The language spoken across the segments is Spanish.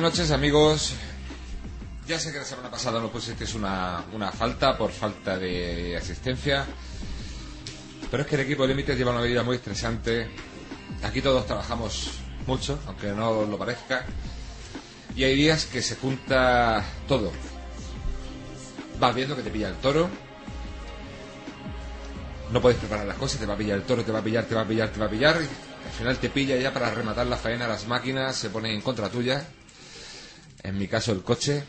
buenas noches amigos. Ya sé que la semana pasada no pusisteis una, una falta por falta de asistencia. Pero es que el equipo de Límites lleva una vida muy estresante. Aquí todos trabajamos mucho, aunque no lo parezca. Y hay días que se junta todo. Vas viendo que te pilla el toro. No puedes preparar las cosas, te va a pillar el toro, te va a pillar, te va a pillar, te va a pillar. y al final te pilla ya para rematar la faena, las máquinas se ponen en contra tuya. En mi caso el coche.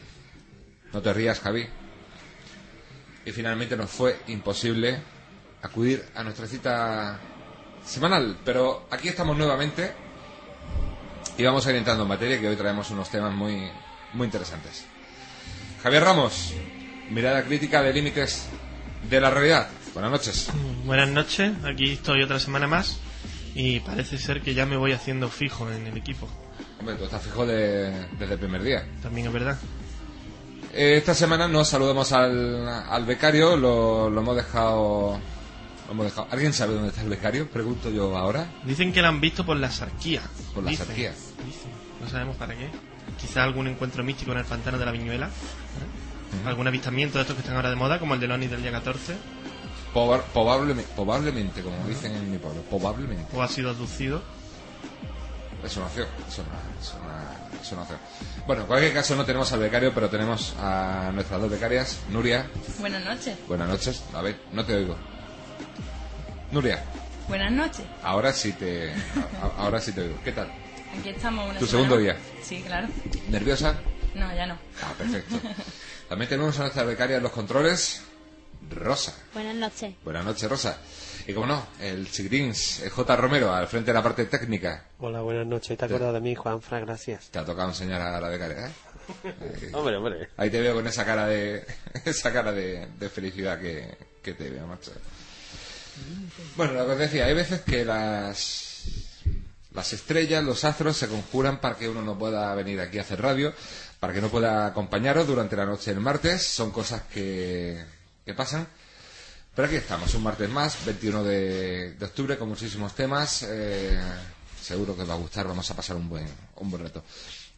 No te rías, Javi. Y finalmente nos fue imposible acudir a nuestra cita semanal. Pero aquí estamos nuevamente y vamos a ir entrando en materia que hoy traemos unos temas muy, muy interesantes. Javier Ramos, mirada crítica de límites de la realidad. Buenas noches. Buenas noches, aquí estoy otra semana más y parece ser que ya me voy haciendo fijo en el equipo. Hombre, tú estás fijo de- desde el primer día. También es verdad. Eh, esta semana nos saludamos al, al becario, lo, lo hemos dejado... lo hemos dejado. ¿Alguien sabe dónde está el becario? Pregunto yo ahora. Dicen que la han visto por la sarquía. Por la sarquía. No sabemos para qué. Quizá algún encuentro místico en el pantano de la Viñuela. ¿eh? Algún avistamiento de estos que están ahora de moda, como el de Loni del día 14. Proba- probablemente, probablemente, como dicen en mi pueblo, probablemente. O ha sido abducido. Es una opción, es una, es una- es una opción. Bueno, en cualquier caso no tenemos al becario, pero tenemos a nuestras dos becarias. Nuria, Buenas noches. buenas noches. A ver, no te oigo. Nuria, Buenas noches. ahora sí te, a- ahora sí te oigo. ¿Qué tal? Aquí estamos una ¿Tu semana segundo día? Sí, claro. ¿Nerviosa? No, ya no. Ah, perfecto. También tenemos a nuestra becaria en los controles, Rosa. Buenas noches. Buenas noches, Rosa. Y como no, el chigrins, J. Romero, al frente de la parte técnica. Hola, buenas noches. ¿Te acuerdas de mí, Juanfra? Gracias. Te ha tocado enseñar a la becaria, ¿eh? Ahí- Hombre, hombre. Ahí te veo con esa cara de esa cara de, de felicidad que, que te veo, macho. Bueno, lo que os decía, hay veces que las las estrellas, los astros se conjuran para que uno no pueda venir aquí a hacer radio, para que no pueda acompañaros durante la noche del martes. Son cosas que, que pasan. Pero aquí estamos, un martes más, 21 de, octubre, con muchísimos temas. eh, seguro que os va a gustar, vamos a pasar un buen, un buen rato.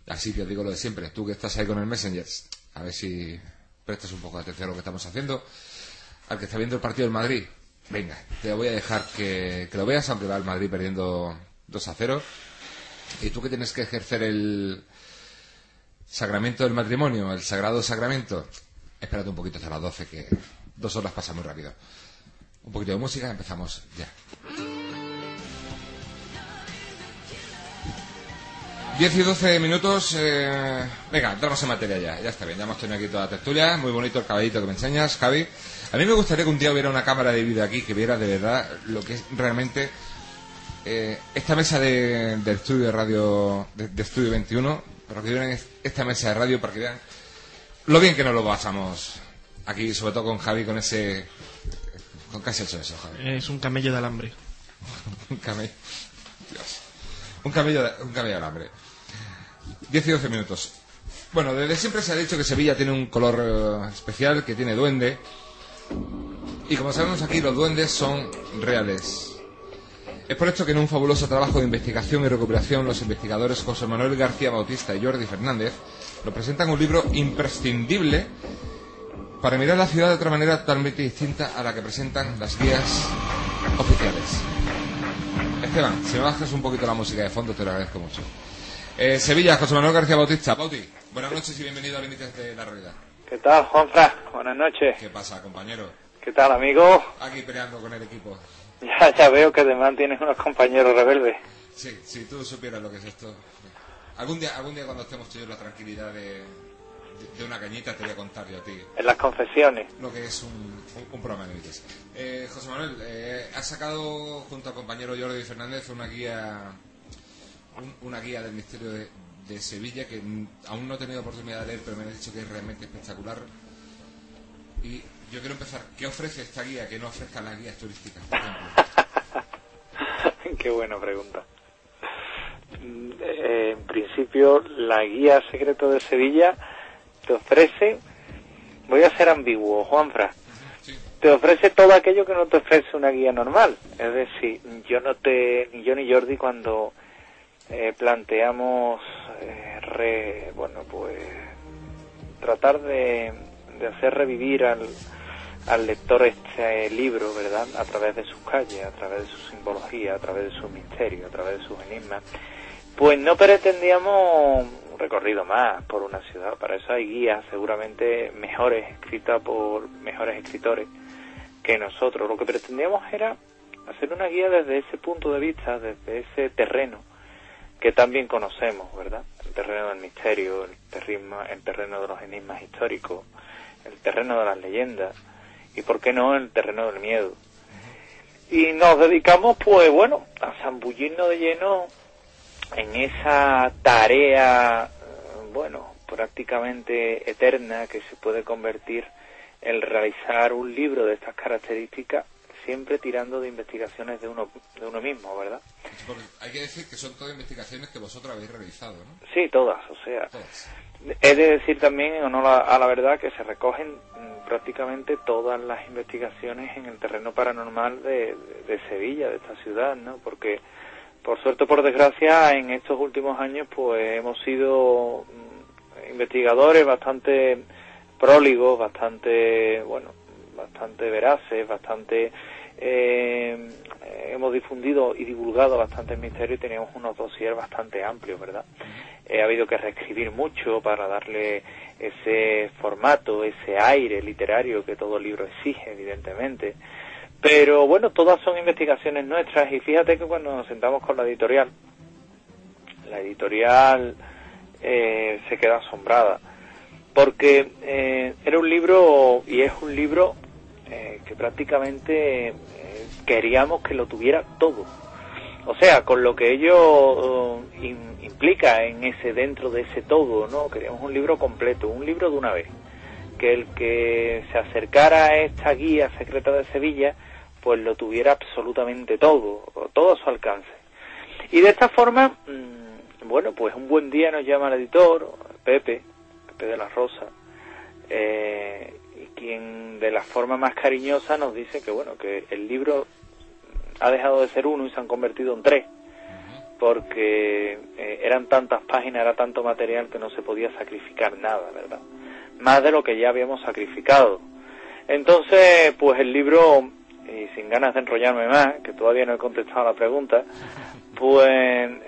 Así que os digo lo de siempre, tú que estás ahí con el Messenger, a ver si prestas un poco de atención a lo que estamos haciendo. Al que está viendo el partido del Madrid, venga, te voy a dejar que, que lo veas, aunque va el Madrid perdiendo 2 a 0. Y tú que tienes que ejercer el sacramento del matrimonio, el sagrado sacramento, espérate un poquito hasta las 12, que dos horas pasan muy rápido. Un poquito de música, empezamos ya. 10 y 12 minutos. eh, Venga, entramos en materia ya. Ya está bien, ya hemos tenido aquí toda la tertulia. Muy bonito el caballito que me enseñas, Javi. A mí me gustaría que un día hubiera una cámara de vídeo aquí que viera de verdad lo que es realmente eh, esta mesa de, estudio de radio, de, estudio 21, para que vieran es- esta mesa de radio, para que vean lo bien que nos lo pasamos aquí, sobre todo con Javi, con ese. ¿Con qué has hecho eso, Javi? Es un camello de alambre. Un camello. Dios. Un camello, de- un camello de alambre. 10 y 12 minutos. Bueno, desde siempre se ha dicho que Sevilla tiene un color eh, especial, que tiene duende. Y como sabemos aquí, los duendes son reales. Es por esto que en un fabuloso trabajo de investigación y recuperación, los investigadores José Manuel García Bautista y Jordi Fernández nos presentan un libro imprescindible para mirar la ciudad de otra manera totalmente distinta a la que presentan las guías oficiales. Esteban, si me bajas un poquito la música de fondo, te lo agradezco mucho. Eh, Sevilla, José Manuel García Bautista. Bauti, buenas noches y bienvenido a Límites de la Realidad. ¿Qué tal, Juanfra? Buenas noches. ¿Qué pasa, compañero? ¿Qué tal, amigo? Aquí peleando con el equipo. Ya, ya veo que además tienes unos compañeros rebeldes. Sí, si tú supieras lo que es esto. Algún día, algún día cuando estemos tú y yo la tranquilidad de, de, una cañita, te voy a contar yo a ti En las confesiones. lo que es un, un, un programa de. Eh, José Manuel, eh, has sacado junto al compañero Jordi Fernández una guía un- una guía del Ministerio de, de Sevilla que aún no he tenido oportunidad de leer, pero me han dicho que es realmente espectacular. Y yo quiero empezar. ¿Qué ofrece esta guía que no ofrezcan las guías turísticas, por ejemplo? Qué buena pregunta. Mm, eh, en principio, la guía secreto de Sevilla te ofrece, voy a ser ambiguo, Juanfra, te ofrece todo aquello que no te ofrece una guía normal. Es decir, yo no te, ni yo ni Jordi cuando eh, planteamos eh, re- bueno, pues tratar de, de hacer revivir al, al lector este libro, ¿verdad? A través de sus calles, a través de su simbología, a través de sus misterios, a través de sus enigmas. Pues no pretendíamos recorrido más por una ciudad. Para eso hay guías seguramente mejores, escritas por mejores escritores que nosotros. Lo que pretendíamos era hacer una guía desde ese punto de vista, desde ese terreno que también conocemos, ¿verdad? El terreno del misterio, el terreno, el terreno de los enigmas históricos, el terreno de las leyendas y, ¿por qué no, el terreno del miedo. Y nos dedicamos, pues bueno, a zambullirnos de lleno en esa tarea, bueno, prácticamente eterna que se puede convertir el realizar un libro de estas características siempre tirando de investigaciones de uno de uno mismo, ¿verdad? Hay que decir que son todas investigaciones que vosotros habéis realizado, ¿no? Sí, todas, o sea, Todas. He de decir también, en honor a, a la verdad, que se recogen mm, prácticamente todas las investigaciones en el terreno paranormal de, de- de Sevilla, de esta ciudad, ¿no? Porque, por suerte por desgracia, en estos últimos años, pues hemos sido mm, investigadores bastante próligos, bastante, bueno, bastante veraces, bastante... eh, hemos difundido y divulgado bastantes misterios y teníamos unos dossiers bastante amplios, ¿verdad? Eh, ha habido que reescribir mucho para darle ese formato, ese aire literario que todo libro exige, evidentemente. Pero bueno, todas son investigaciones nuestras y fíjate que cuando nos sentamos con la editorial, la editorial eh, se queda asombrada porque eh, era un libro y es un libro eh, que prácticamente eh, queríamos que lo tuviera todo. O sea, con lo que ello eh, im- implica en ese dentro de ese todo, ¿no? Queríamos un libro completo, un libro de una vez. Que el que se acercara a esta guía secreta de Sevilla, pues lo tuviera absolutamente todo, todo a su alcance. Y de esta forma, mm, bueno, pues un buen día nos llama el editor, Pepe, Pepe de la Rosa, eh, y quien de la forma más cariñosa nos dice que, bueno, que el libro ha dejado de ser uno y se han convertido en tres, porque eh, eran tantas páginas, era tanto material que no se podía sacrificar nada, ¿verdad? Más de lo que ya habíamos sacrificado. Entonces, pues el libro, y sin ganas de enrollarme más, que todavía no he contestado a la pregunta, pues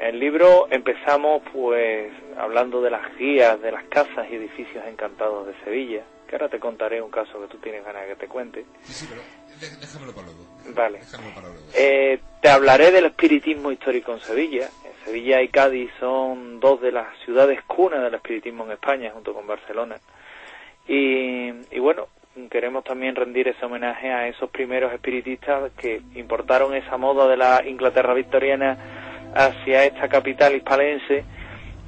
el libro empezamos pues hablando de las guías de las casas y edificios encantados de Sevilla, que ahora te contaré un caso que tú tienes ganas de que te cuente. Sí, sí, pero dé- déjamelo para luego. Vale. Déjamelo para luego. Eh, te hablaré del espiritismo histórico en Sevilla. En Sevilla y Cádiz son dos de las ciudades cuna del espiritismo en España, junto con Barcelona. Y, y bueno, queremos también rendir ese homenaje a esos primeros espiritistas que importaron esa moda de la Inglaterra victoriana hacia esta capital hispalense.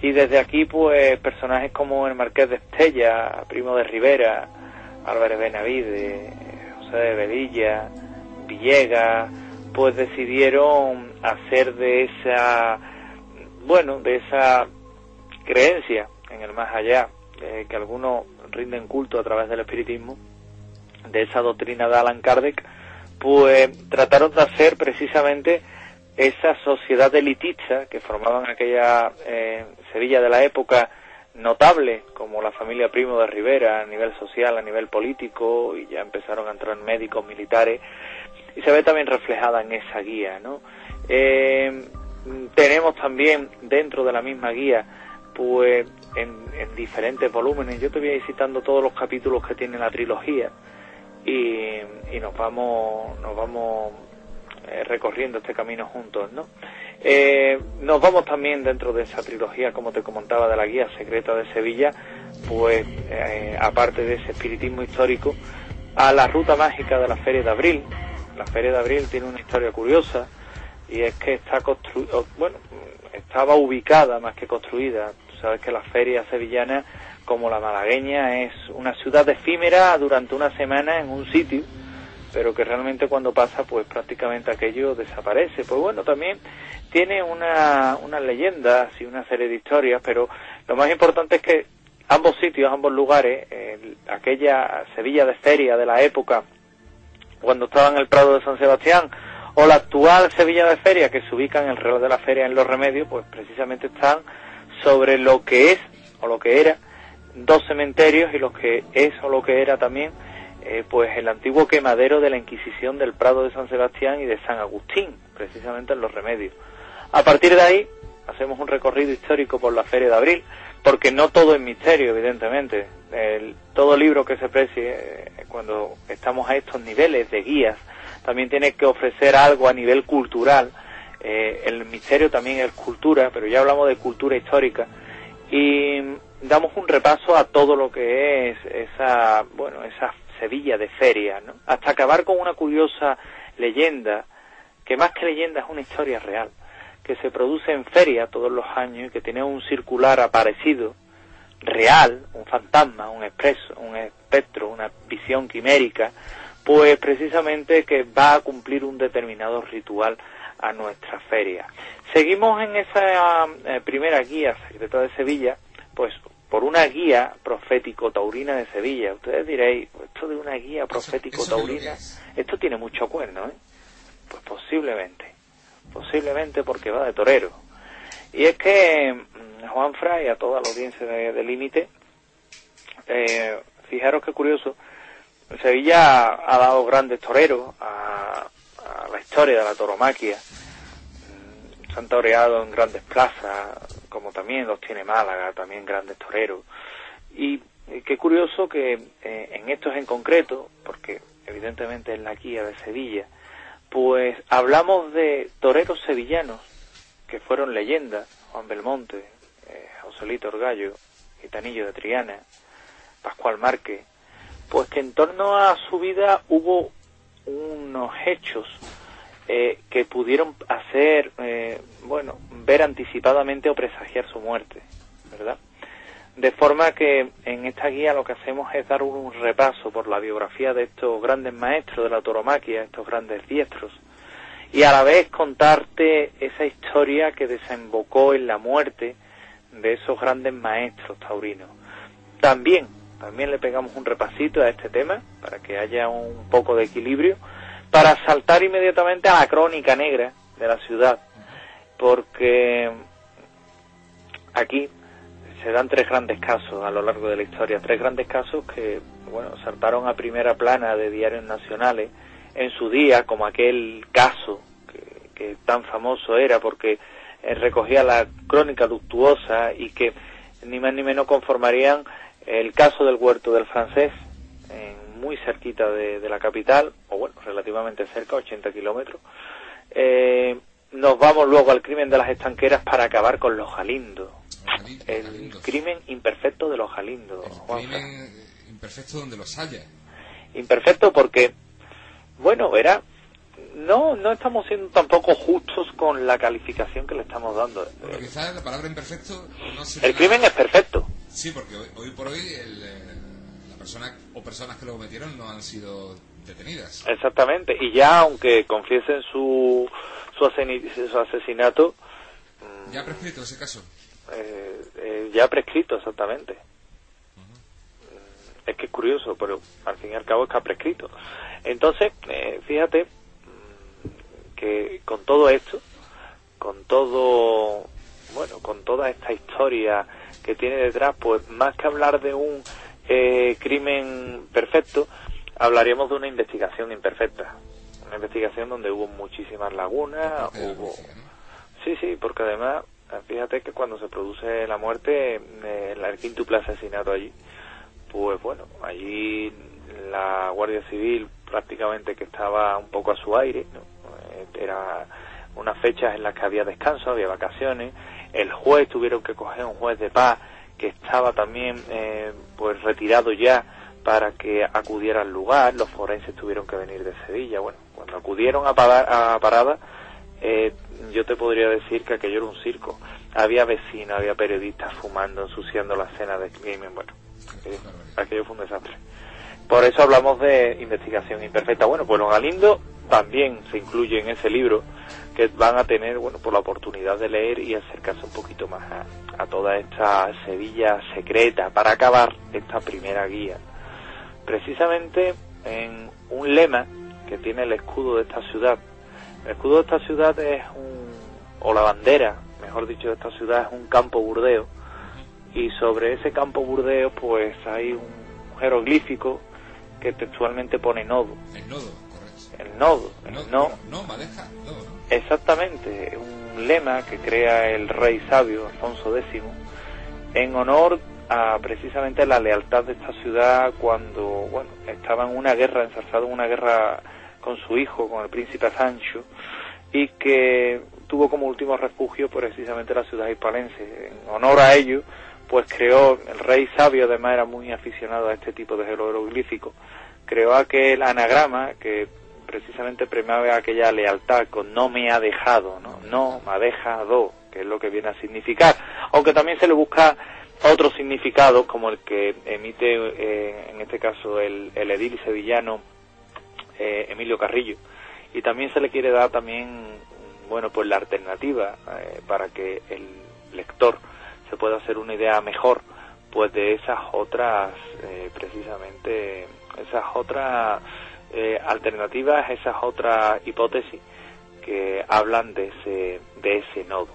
Y desde aquí, pues, personajes como el Marqués de Estella, Primo de Rivera, Álvarez Benavide, José de Velilla, Villegas, pues decidieron hacer de esa, bueno, de esa creencia en el más allá, eh, que algunos rinden culto a través del espiritismo, de esa doctrina de Alan Kardec, pues trataron de hacer precisamente esa sociedad elitista que formaban aquella eh, Sevilla de la época notable, como la familia Primo de Rivera a nivel social, a nivel político, y ya empezaron a entrar médicos militares, y se ve también reflejada en esa guía, ¿no? Eh, tenemos también dentro de la misma guía, pues en, en diferentes volúmenes, yo te voy a ir citando todos los capítulos que tiene la trilogía, y, y nos vamos, nos vamos eh, recorriendo este camino juntos, ¿no? Eh, nos vamos también dentro de esa trilogía, como te comentaba, de la guía secreta de Sevilla, pues eh, aparte de ese espiritismo histórico, a la ruta mágica de la Feria de Abril. La Feria de Abril tiene una historia curiosa y es que está bueno, estaba ubicada más que construida. Tú sabes que la feria sevillana, como la malagueña, es una ciudad efímera durante una semana en un sitio pero que realmente cuando pasa pues prácticamente aquello desaparece. Pues bueno, también tiene una, unas leyendas y una serie de historias, pero lo más importante es que ambos sitios, ambos lugares, el- aquella Sevilla de feria de la época, cuando estaba en el Prado de San Sebastián, o la actual Sevilla de feria que se ubica en el reloj de la feria en Los Remedios, pues precisamente están sobre lo que es o lo que era dos cementerios y lo que es o lo que era también eh, pues el antiguo quemadero de la Inquisición del Prado de San Sebastián y de San Agustín, precisamente en los remedios. A partir de ahí hacemos un recorrido histórico por la Feria de Abril, porque no todo es misterio, evidentemente. El, todo libro que se precie eh, cuando estamos a estos niveles de guías también tiene que ofrecer algo a nivel cultural. Eh, el misterio también es cultura, pero ya hablamos de cultura histórica y damos un repaso a todo lo que es esa, bueno, esa Sevilla de feria, ¿no? Hasta acabar con una curiosa leyenda, que más que leyenda es una historia real, que se produce en feria todos los años y que tiene un circular aparecido, real, un fantasma, un expreso, un espectro, una visión quimérica, pues precisamente que va a cumplir un determinado ritual a nuestra feria. Seguimos en esa eh, primera guía secreta de Sevilla, pues por una guía profético taurina de Sevilla. Ustedes diréis, esto de una guía profético taurina, esto tiene mucho cuerno, ¿eh? Pues posiblemente, posiblemente porque va de torero. Y es que mm, Juan Fray, a toda la audiencia de, Límite, eh, fijaros qué curioso, Sevilla ha dado grandes toreros a, a la historia de la toromaquia se han toreado en grandes plazas, como también los tiene Málaga, también grandes toreros. Y, qué curioso que eh, en estos en concreto, porque evidentemente es la guía de Sevilla, pues hablamos de toreros sevillanos que fueron leyendas, Juan Belmonte, eh, Joselito Orgallo, Gitanillo de Triana, Pascual Márquez, pues que en torno a su vida hubo unos hechos eh, que pudieron hacer, eh, bueno, ver anticipadamente o presagiar su muerte, ¿verdad? De forma que en esta guía lo que hacemos es dar un repaso por la biografía de estos grandes maestros de la toromaquia, estos grandes diestros, y a la vez contarte esa historia que desembocó en la muerte de esos grandes maestros taurinos. También, también le pegamos un repasito a este tema para que haya un poco de equilibrio para saltar inmediatamente a la crónica negra de la ciudad, porque aquí se dan tres grandes casos a lo largo de la historia, tres grandes casos que, bueno, saltaron a primera plana de diarios nacionales en su día, como aquel caso que, tan famoso era porque eh, recogía la crónica luctuosa y que ni más ni menos conformarían el caso del huerto del francés en muy cerquita de, la capital, o bueno, relativamente cerca, 80 kilómetros. Eh, nos vamos luego al crimen de las estanqueras para acabar con los Jalindos. el crimen imperfecto de los Jalindos. El crimen imperfecto donde los haya. Imperfecto porque, bueno, verá, no, no estamos siendo tampoco justos con la calificación que le estamos dando. Porque quizás la palabra imperfecto no El crimen es perfecto. Sí, porque hoy, por hoy el, o personas que lo cometieron no han sido detenidas. Exactamente, y ya aunque confiesen su, su, asesinato... Mm, ¿Ya prescrito ese caso? Eh, eh, ya prescrito, exactamente. Es que es curioso, pero al fin y al cabo es que ha prescrito. Entonces, eh, fíjate mm, que con todo esto, con todo, bueno, con toda esta historia que tiene detrás, pues más que hablar de un eh, crimen perfecto, hablaríamos de una investigación imperfecta. Una investigación donde hubo muchísimas lagunas, hubo... Sí, sí, porque además, fíjate que cuando se produce la muerte, eh, el quíntuple asesinato allí, pues bueno, allí la Guardia Civil prácticamente que estaba un poco a su aire, ¿no? Eh, era unas fechas en las que había descanso, había vacaciones, el juez tuvieron que coger un juez de paz que estaba también eh, pues retirado ya para que acudiera al lugar, los forenses tuvieron que venir de Sevilla. Bueno, cuando acudieron a, a Parada, eh, yo te podría decir que aquello era un circo. Había vecinos, había periodistas fumando, ensuciando la escena de crimen. Bueno, aquello, fue un desastre. Por eso hablamos de investigación imperfecta. Bueno, pues los Galindo también se incluye en ese libro que van a tener, bueno, por la oportunidad de leer y acercarse un poquito más a, toda esta Sevilla secreta para acabar esta primera guía. Precisamente en un lema que tiene el escudo de esta ciudad. El escudo de esta ciudad es un, o la bandera mejor dicho, de esta ciudad es un campo burdeo. Y sobre ese campo burdeo, pues hay un jeroglífico que textualmente pone nodo. El nodo, correcto. El nodo, el No, no. no, madeja, no, ¿no? Exactamente, un lema que crea el rey sabio Alfonso X en honor a precisamente la lealtad de esta ciudad cuando, bueno, estaba en una guerra, ensalzado en una guerra con su hijo, con el príncipe Sancho, y que tuvo como último refugio precisamente la ciudad hispalense. En honor a ello, pues creó, el rey sabio además era muy aficionado a este tipo de jeroglíficos, creó aquel anagrama que precisamente premiaba aquella lealtad con no me ha dejado, ¿no? No me ha dejado, que es lo que viene a significar. Aunque también se le busca otros significados, como el que emite eh, en este caso el, el edil sevillano eh, Emilio Carrillo. Y también se le quiere dar también, bueno, pues la alternativa eh, para que el lector se pueda hacer una idea mejor, pues de esas otras, eh, precisamente, esas otras eh, alternativas, esas otras hipótesis que hablan de ese, de ese nodo.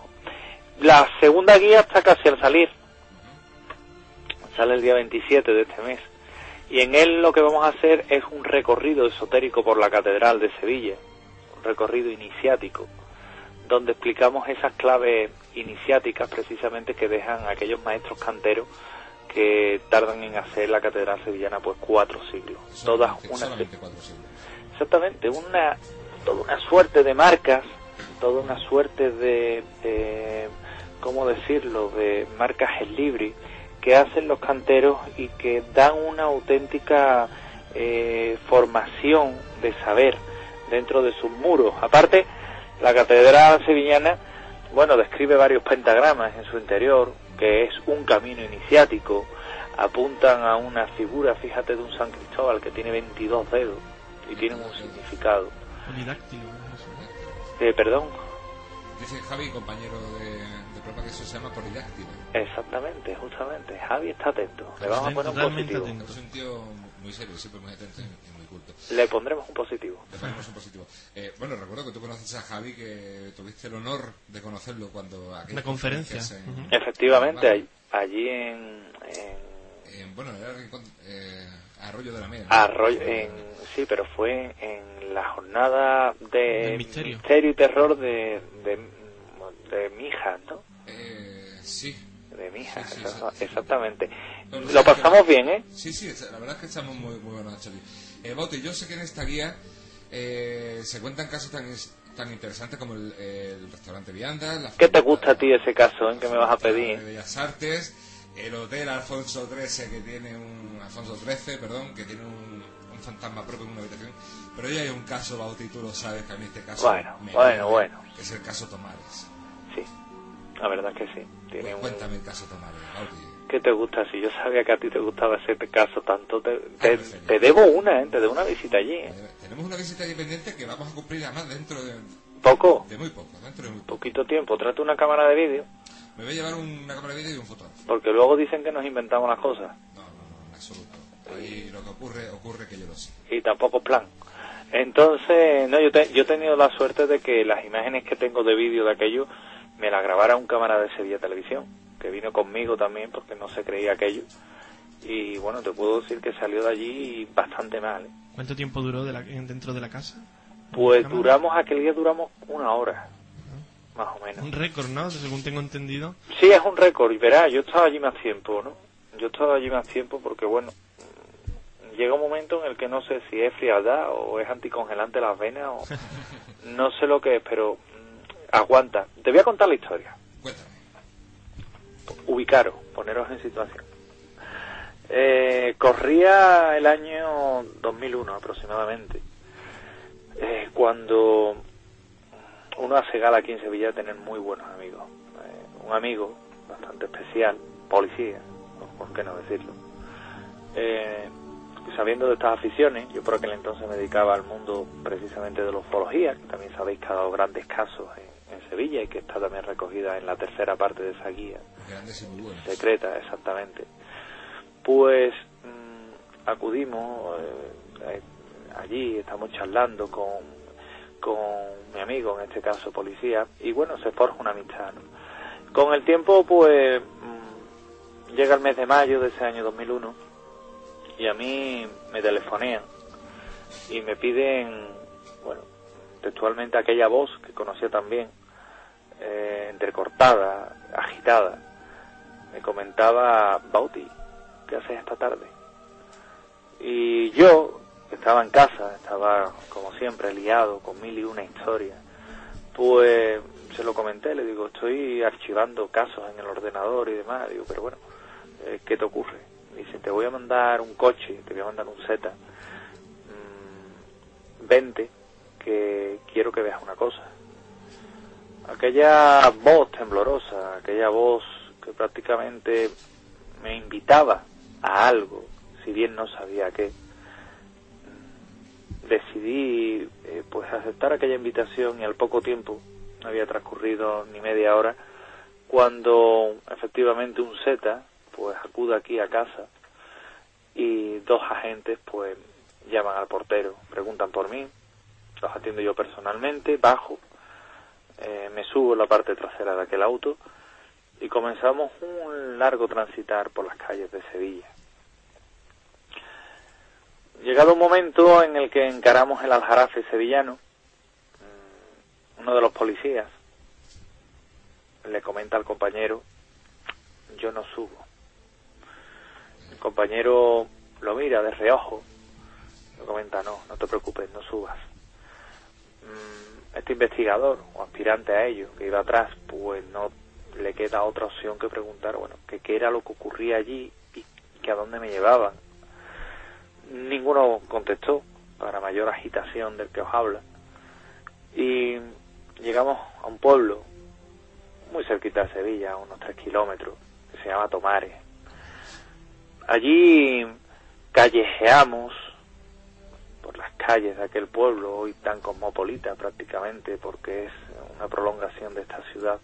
La segunda guía está casi al salir, sale el día 27 de este mes, y en él lo que vamos a hacer es un recorrido esotérico por la Catedral de Sevilla, un recorrido iniciático, donde explicamos esas claves iniciáticas precisamente que dejan aquellos maestros canteros que tardan en hacer la Catedral Sevillana pues cuatro siglos. Todas una siglos. exactamente una toda una suerte de marcas toda una suerte de, de cómo decirlo de marcas en libri que hacen los canteros y que dan una auténtica eh, formación de saber dentro de sus muros aparte la catedral sevillana bueno describe varios pentagramas en su interior que es un camino iniciático apuntan a una figura fíjate de un San Cristóbal que tiene 22 dedos y tienen un significado Polidáctilo. eh, perdón Dice Javi, compañero de, de prueba, que eso se llama polidáctilo. exactamente justamente Javi está atento le vamos a poner un positivo atento. Es un tío muy serio, siempre muy atento y, y muy culto. le pondremos un positivo Le ponemos un positivo. Eh, bueno, recuerdo que tú conoces a Javi, que tuviste el honor de conocerlo cuando... aquellas Una conferencia. en- Ujú. efectivamente Vale. all- allí en, en En- bueno, era Rincón- eh, Arroyo de la. Arroyo, en, sí, pero fue en la jornada de misterio. y terror de, de, de Mijas, ¿no? Eh, sí. De Mijas, Sí, sí, exacta- sí, sí. exactamente. Lo pasamos bien, ¿eh? Sí, sí, la verdad es que estamos muy, muy buenos, Choli. Eh, Bauti, yo sé que en esta guía eh, se cuentan casos tan, tan interesantes como el, el restaurante Vianda, la ¿Qué te gusta a ti ese caso, que me vas a pedir? de Bellas Artes, el Hotel Alfonso XIII que tiene un Alfonso XIII, perdón, que tiene un, un fantasma propio en una habitación. Pero ya hay un caso, Bauti, tú lo sabes, que a mí este caso Bueno, me bueno, bueno. que es el caso Tomares. Sí, la verdad que sí. Tiene un... Cuéntame el caso Tomares, Bauti. ¿Qué te gusta? Si yo sabía que a ti te gustaba ese caso tanto, te, te, Ay, perfecto. te debo una, ¿eh? Te debo una visita allí, ¿eh? Tenemos una visita ahí pendiente que vamos a cumplir además dentro de, Poco, de muy poco, dentro de muy poco. poquito tiempo. Trate una cámara de vídeo, Me voy a llevar una cámara de vídeo y un fotógrafo. porque luego dicen que nos inventamos las cosas. No, no, no, en absoluto. Ahí lo que ocurre, ocurre que yo lo sé. y tampoco es plan. Entonces, no, yo, te- yo he tenido la suerte de que las imágenes que tengo de vídeo de aquello me las grabara un cámara de Sevilla Televisión, que vino conmigo también porque no se creía aquello. Y bueno, te puedo decir que salió de allí bastante mal. ¿eh? ¿Cuánto tiempo duró de la- dentro de la casa? Pues Cámara. duramos, aquel día duramos una hora, más o menos. Un récord, ¿no? Según tengo entendido. Sí, es un récord, y verás, yo estaba allí más tiempo, ¿no? Yo estaba allí más tiempo porque, bueno, llega un momento en el que no sé si es frialdad o es anticongelante las venas o no sé lo que es, pero mm, aguanta. Te voy a contar la historia. Cuéntame. Ubicaros, poneros en situación. Eh, corría el año 2001 aproximadamente, eh, cuando uno hace gala aquí en Sevilla de tener muy buenos amigos. Eh, un amigo bastante especial, policía, por qué no decirlo. Sabiendo de estas aficiones, yo por aquel entonces me dedicaba al mundo precisamente de la ufología, que también sabéis que ha dado grandes casos en, en Sevilla y que está también recogida en la tercera parte de esa guía secreta, exactamente. Pues mm, acudimos eh, eh, allí, estamos charlando con, con mi amigo, en este caso policía, y bueno, se forja una amistad. ¿no? Con el tiempo, pues, mm, llega el mes de mayo de ese año 2001 y a mí me telefonean y me piden, bueno, textualmente aquella voz que conocía también, eh, entrecortada, agitada. Me comentaba, Bauti, ¿qué haces esta tarde? Y yo, que estaba en casa, estaba como siempre liado con mil y una historias, pues se lo comenté, le digo, estoy archivando casos en el ordenador y demás, digo, pero bueno, eh, ¿qué te ocurre? Dice, te voy a mandar un coche, te voy a mandar un Z, mm, vente, que quiero que veas una cosa. Aquella voz temblorosa, aquella voz que prácticamente me invitaba a algo, si bien no sabía qué, mm, decidí eh, pues aceptar aquella invitación y al poco tiempo, no había transcurrido ni media hora, cuando efectivamente un Z pues acude aquí a casa y dos agentes pues llaman al portero, preguntan por mí, los atiendo yo personalmente, bajo, eh, me subo en la parte trasera de aquel auto y comenzamos un largo transitar por las calles de Sevilla. Llegado un momento en el que encaramos el aljarafe sevillano, mm, uno de los policías le comenta al compañero, yo no subo. Compañero lo mira de reojo, le comenta, no, no te preocupes, no subas. Mm, este investigador o aspirante a ello que iba atrás, pues no le queda otra opción que preguntar, bueno, que qué era lo que ocurría allí y que a dónde me llevaban. Ninguno contestó, para mayor agitación del que os habla. Y llegamos a un pueblo muy cerquita de Sevilla, a unos tres kilómetros, que se llama Tomares. Allí callejeamos por las calles de aquel pueblo, hoy tan cosmopolita prácticamente, porque es una prolongación de esta ciudad.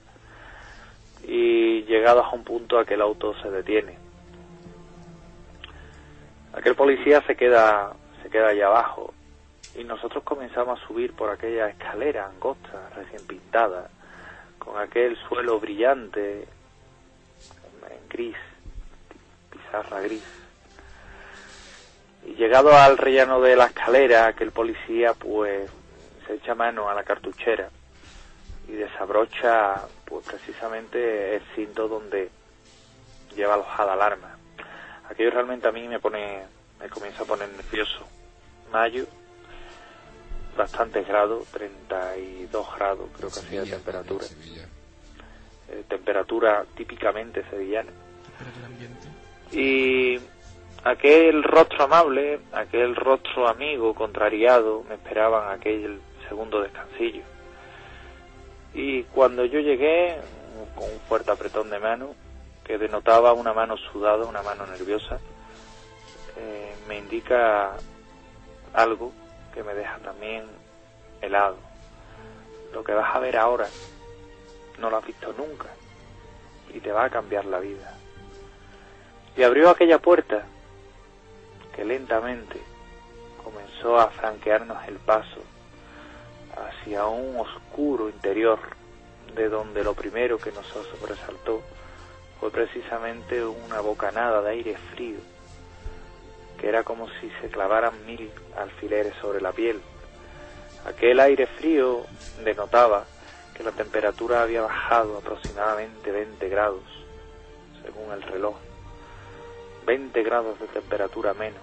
Y llegados a un punto aquel auto se detiene. Aquel policía se queda, se queda allá abajo y nosotros comenzamos a subir por aquella escalera angosta, recién pintada, con aquel suelo brillante, en gris, pizarra gris. Y llegado al rellano de la escalera, aquel policía pues se echa mano a la cartuchera y desabrocha pues precisamente el cinto donde lleva alojada la alarma. Aquello realmente a mí me pone, me comienza a poner nervioso. Mayo, bastantes grados, 32 grados creo que hacía de temperatura. Eh, temperatura típicamente sevillana. Temperatura ambiente. Y aquel rostro amable, aquel rostro amigo, contrariado, me esperaban aquel segundo descansillo. Y cuando yo llegué, con un fuerte apretón de mano, que denotaba una mano sudada, una mano nerviosa, eh, me indica algo que me deja también helado. Lo que vas a ver ahora no lo has visto nunca y te va a cambiar la vida. Y abrió aquella puerta que lentamente comenzó a franquearnos el paso hacia un oscuro interior de donde lo primero que nos sobresaltó fue precisamente una bocanada de aire frío, que era como si se clavaran mil alfileres sobre la piel. Aquel aire frío denotaba que la temperatura había bajado aproximadamente 20 grados, según el reloj. 20 grados de temperatura menos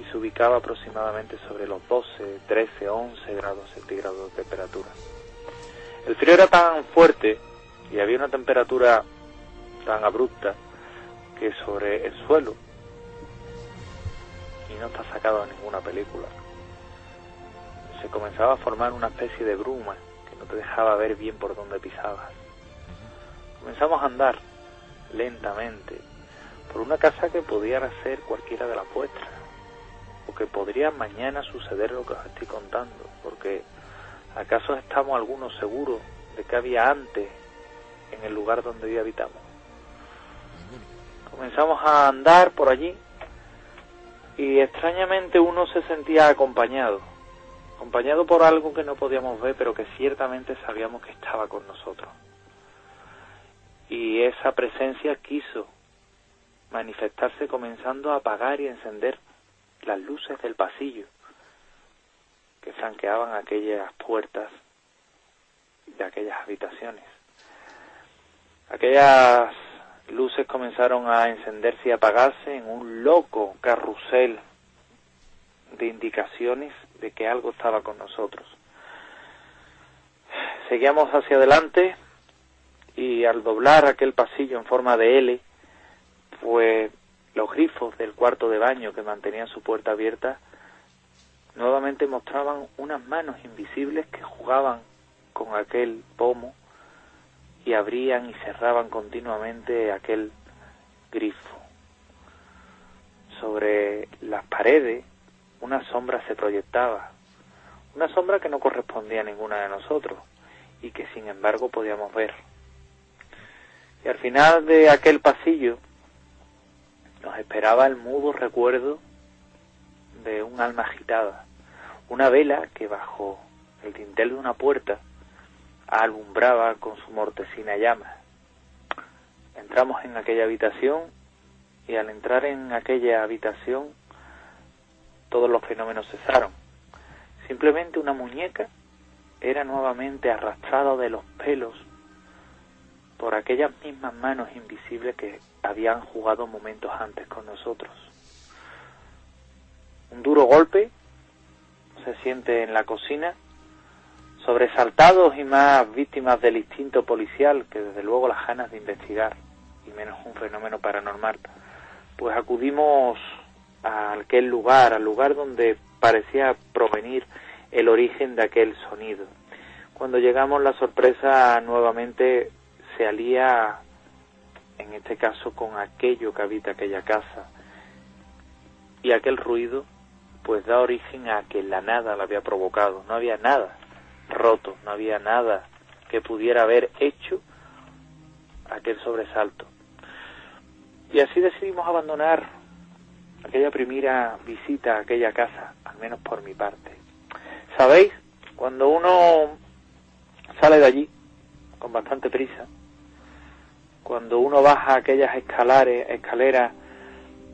y se ubicaba aproximadamente sobre los 12, 13, 11 grados centígrados de temperatura. El frío era tan fuerte y había una temperatura tan abrupta que sobre el suelo, y no está sacado en ninguna película, se comenzaba a formar una especie de bruma que no te dejaba ver bien por dónde pisabas. Comenzamos a andar lentamente por una casa que podía ser cualquiera de las vuestras, o que podría mañana suceder lo que os estoy contando, porque ¿acaso estamos algunos seguros de que había antes en el lugar donde hoy habitamos? Comenzamos a andar por allí y extrañamente uno se sentía acompañado, acompañado por algo que no podíamos ver, pero que ciertamente sabíamos que estaba con nosotros. y esa presencia quiso manifestarse comenzando a apagar y encender las luces del pasillo que franqueaban aquellas puertas de aquellas habitaciones. Aquellas luces comenzaron a encenderse y apagarse en un loco carrusel de indicaciones de que algo estaba con nosotros. Seguíamos hacia adelante y al doblar aquel pasillo en forma de L, pues los grifos del cuarto de baño que mantenían su puerta abierta nuevamente mostraban unas manos invisibles que jugaban con aquel pomo y abrían y cerraban continuamente aquel grifo. Sobre las paredes una sombra se proyectaba, una sombra que no correspondía a ninguna de nosotros y que sin embargo podíamos ver. Y al final de aquel pasillo nos esperaba el mudo recuerdo de un alma agitada, una vela que bajo el dintel de una puerta alumbraba con su mortecina llama. Entramos en aquella habitación y al entrar en aquella habitación todos los fenómenos cesaron. Simplemente una muñeca era nuevamente arrastrada de los pelos por aquellas mismas manos invisibles que habían jugado momentos antes con nosotros. Un duro golpe se siente en la cocina, sobresaltados y más víctimas del instinto policial que desde luego las ganas de investigar, y menos un fenómeno paranormal, pues acudimos a aquel lugar, al lugar donde parecía provenir el origen de aquel sonido. Cuando llegamos la sorpresa nuevamente se alía, en este caso, con aquello que habita aquella casa. Y aquel ruido, pues da origen a que la nada la había provocado. No había nada roto, no había nada que pudiera haber hecho aquel sobresalto. Y así decidimos abandonar aquella primera visita a aquella casa, al menos por mi parte. ¿Sabéis? Cuando uno sale de allí con bastante prisa, cuando uno baja aquellas escalares, escaleras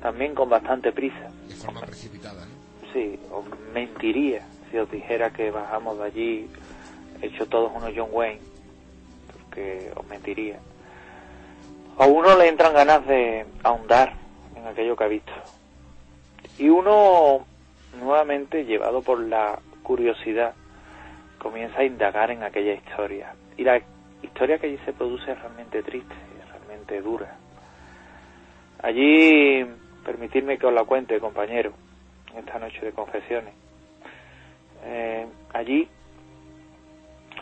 también con bastante prisa. De forma precipitada, ¿no? Sí, os mentiría si os dijera que bajamos de allí hecho todos unos John Wayne, porque os mentiría. A uno le entran ganas de ahondar en aquello que ha visto. Y uno, nuevamente llevado por la curiosidad, comienza a indagar en aquella historia. Y la historia que allí se produce es realmente triste, dura. Allí, permitidme que os la cuente, compañero, esta noche de confesiones. Eh, allí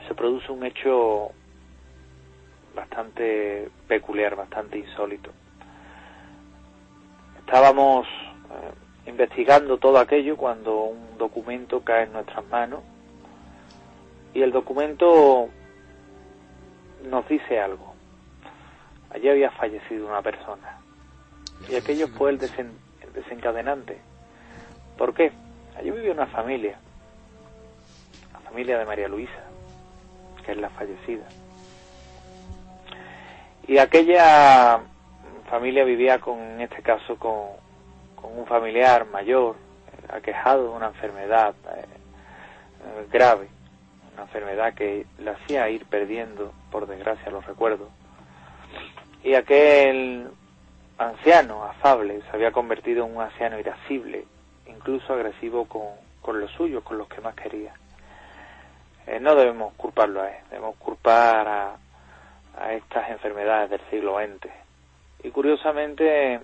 se produce un hecho bastante peculiar, bastante insólito. Estábamos eh, investigando todo aquello cuando un documento cae en nuestras manos y el documento nos dice algo. Allí había fallecido una persona y aquello fue el, desen- el desencadenante. ¿Por qué? Allí vivía una familia, la familia de María Luisa, que es la fallecida. Y aquella familia vivía con, en este caso, con, con un familiar mayor, eh, aquejado de una enfermedad eh, grave, una enfermedad que le hacía ir perdiendo, por desgracia, los recuerdos. Y aquel anciano afable se había convertido en un anciano irascible, incluso agresivo con, con los suyos, con los que más quería. Eh, no debemos culparlo a él, debemos culpar a, a estas enfermedades del siglo XX. Y curiosamente,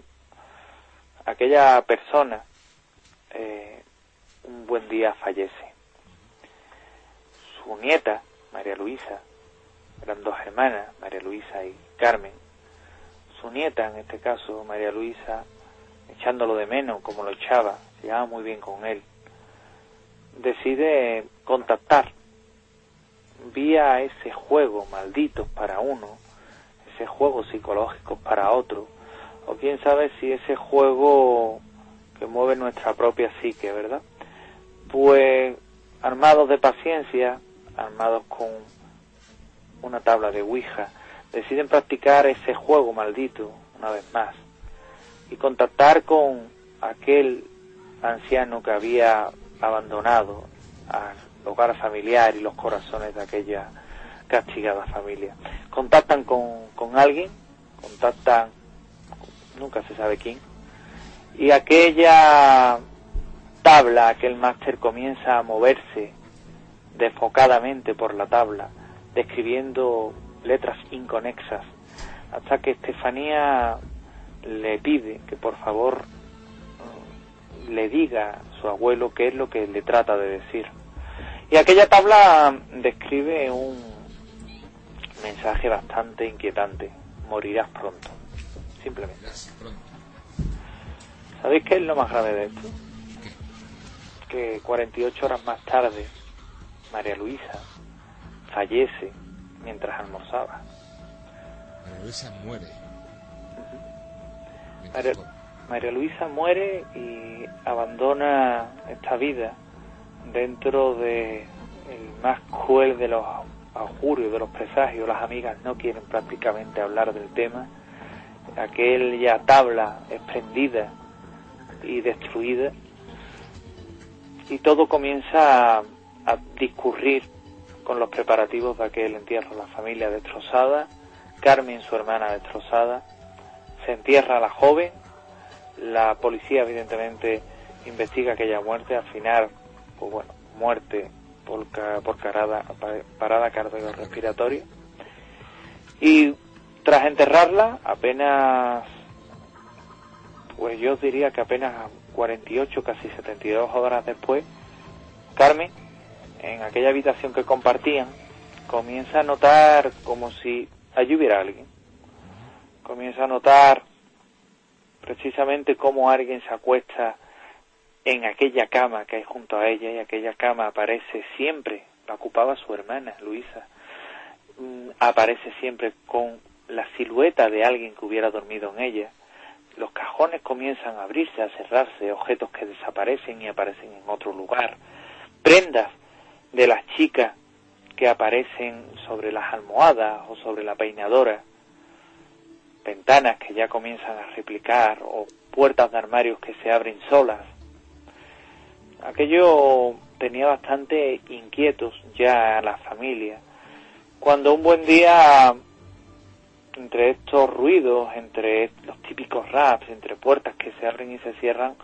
aquella persona eh, un buen día fallece. Su nieta, María Luisa, eran dos hermanas, María Luisa y Carmen. Su nieta, en este caso, María Luisa, echándolo de menos como lo echaba, se llevaba muy bien con él, decide contactar vía ese juego maldito para uno, ese juego psicológico para otro, o quién sabe si ese juego que mueve nuestra propia psique, ¿verdad? Pues armados de paciencia, armados con una tabla de Ouija, deciden practicar ese juego maldito una vez más y contactar con aquel anciano que había abandonado al hogar familiar y los corazones de aquella castigada familia. Contactan con, con alguien, contactan, nunca se sabe quién, y aquella tabla, aquel máster comienza a moverse desfocadamente por la tabla, describiendo letras inconexas, hasta que Estefanía le pide que por favor mm, le diga a su abuelo qué es lo que le trata de decir. Y aquella tabla describe un mensaje bastante inquietante. Morirás pronto. Simplemente. Pronto. ¿Sabéis qué es lo más grave de esto? Que 48 horas más tarde, María Luisa fallece mientras almorzaba. María Luisa muere. María, María Luisa muere y abandona esta vida dentro de el más cruel de los augurios, de los presagios. Las amigas no quieren prácticamente hablar del tema. Aquella tabla exprendida y destruida. Y todo comienza a, a discurrir con los preparativos de aquel entierro. La familia destrozada, Carmen, su hermana, destrozada. Se entierra a la joven. La policía, evidentemente, investiga aquella muerte. Al final, pues bueno, muerte por, por carada- pa- parada cardiorrespiratoria. Y tras enterrarla, apenas, pues yo diría que apenas 48, casi 72 horas después, Carmen, en aquella habitación que compartían, comienza a notar como si allí hubiera alguien. Comienza a notar precisamente cómo alguien se acuesta en aquella cama que hay junto a ella y aquella cama aparece siempre, la ocupaba su hermana, Luisa, Mm, aparece siempre con la silueta de alguien que hubiera dormido en ella. Los cajones comienzan a abrirse, a cerrarse, objetos que desaparecen y aparecen en otro lugar, prendas de las chicas que aparecen sobre las almohadas o sobre la peinadora, ventanas que ya comienzan a replicar o puertas de armarios que se abren solas. Aquello tenía bastante inquietos ya a la familia. Cuando un buen día, entre estos ruidos, entre los típicos raps, entre puertas que se abren y se cierran,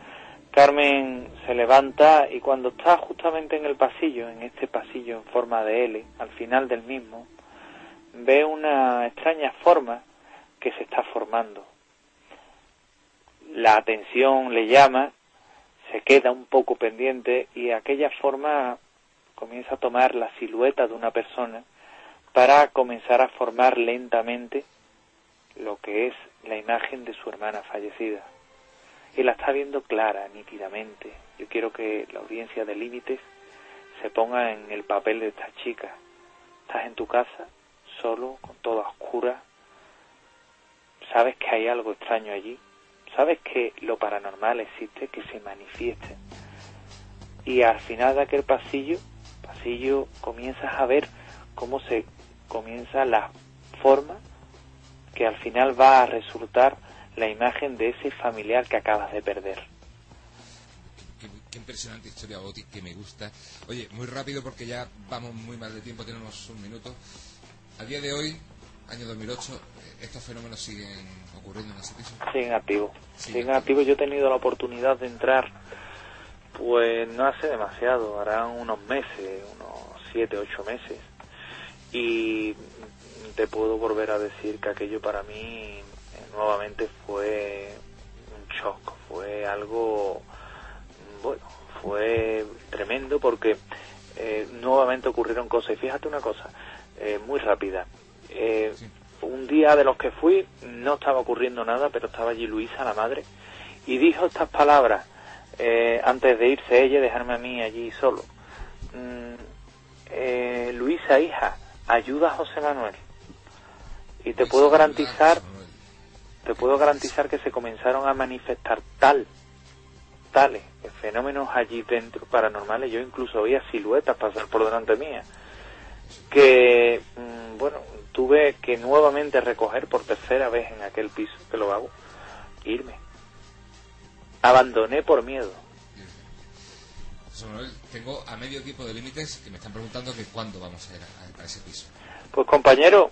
Carmen se levanta y cuando está justamente en el pasillo, en este pasillo en forma de L, al final del mismo, ve una extraña forma que se está formando. La atención le llama, se queda un poco pendiente y aquella forma comienza a tomar la silueta de una persona para comenzar a formar lentamente lo que es la imagen de su hermana fallecida. Y la está viendo clara, nítidamente. Yo quiero que la audiencia de límites se ponga en el papel de esta chica. Estás en tu casa, solo, con toda oscura. Sabes que hay algo extraño allí. Sabes que lo paranormal existe, que se manifieste. Y al final de aquel pasillo, pasillo, comienzas a ver cómo se comienza la forma que al final va a resultar la imagen de ese familiar que acabas de perder. Qué, qué impresionante historia, Boti, que me gusta. Oye, muy rápido porque ya vamos muy mal de tiempo, tenemos un minuto. A día de hoy, año 2008, eh, estos fenómenos siguen ocurriendo en ese piso. Siguen activos. Siguen activos. Yo he tenido la oportunidad de entrar, pues no hace demasiado, harán unos meses, unos siete, ocho meses. Y te puedo volver a decir que aquello para mí nuevamente fue un shock, fue algo, bueno, fue tremendo porque eh, nuevamente ocurrieron cosas. Y fíjate una cosa, eh, muy rápida. Eh, un día de los que fui no estaba ocurriendo nada, pero estaba allí Luisa, la madre, y dijo estas palabras eh, antes de irse ella y dejarme a mí allí solo. Mm, eh, Luisa, hija, ayuda a José Manuel. Y te puedo garantizar, te puedo garantizar que se comenzaron a manifestar tal, tales fenómenos allí dentro paranormales. Yo incluso veía siluetas pasar por delante mía que, mm, bueno, tuve que nuevamente recoger por tercera vez en aquel piso que lo hago, irme. Abandoné por miedo. José Manuel, tengo a medio equipo de límites que me están preguntando que cuándo vamos a ir a, a ese piso. Pues compañero,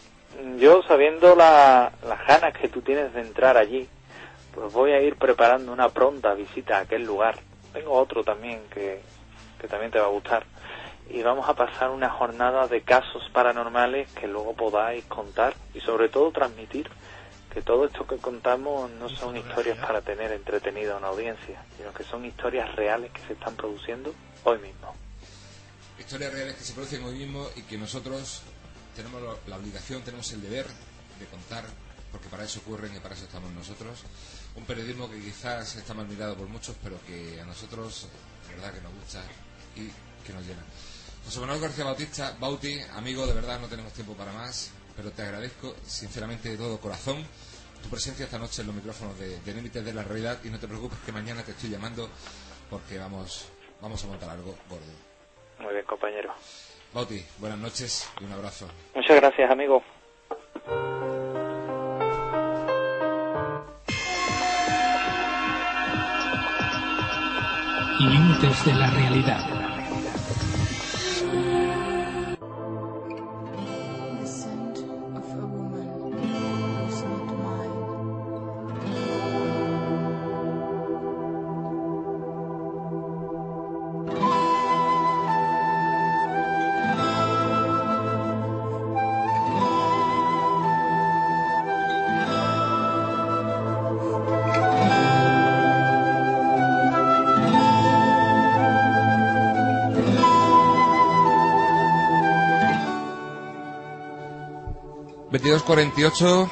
yo sabiendo la- las ganas que tú tienes de entrar allí, pues voy a ir preparando una pronta visita a aquel lugar. Tengo otro también que, que también te va a gustar. Y vamos a pasar una jornada de casos paranormales que luego podáis contar y sobre todo transmitir que todo esto que contamos no son historias para tener entretenida a una audiencia, sino que son historias reales que se están produciendo hoy mismo. Historias reales que se producen hoy mismo y que nosotros tenemos la obligación, tenemos el deber de contar, porque para eso ocurren y para eso estamos nosotros. Un periodismo que quizás está mal mirado por muchos, pero que a nosotros, de verdad, que nos gusta y que nos llena. José Manuel García Bautista, Bauti, amigo, de verdad no tenemos tiempo para más, pero te agradezco sinceramente de todo corazón tu presencia esta noche en los micrófonos de, de Límites de la Realidad y no te preocupes que mañana te estoy llamando porque vamos, vamos a montar algo gordo. Muy bien, compañero. Bauti, buenas noches y un abrazo. Muchas gracias, amigo. Límites de la realidad. 22.48,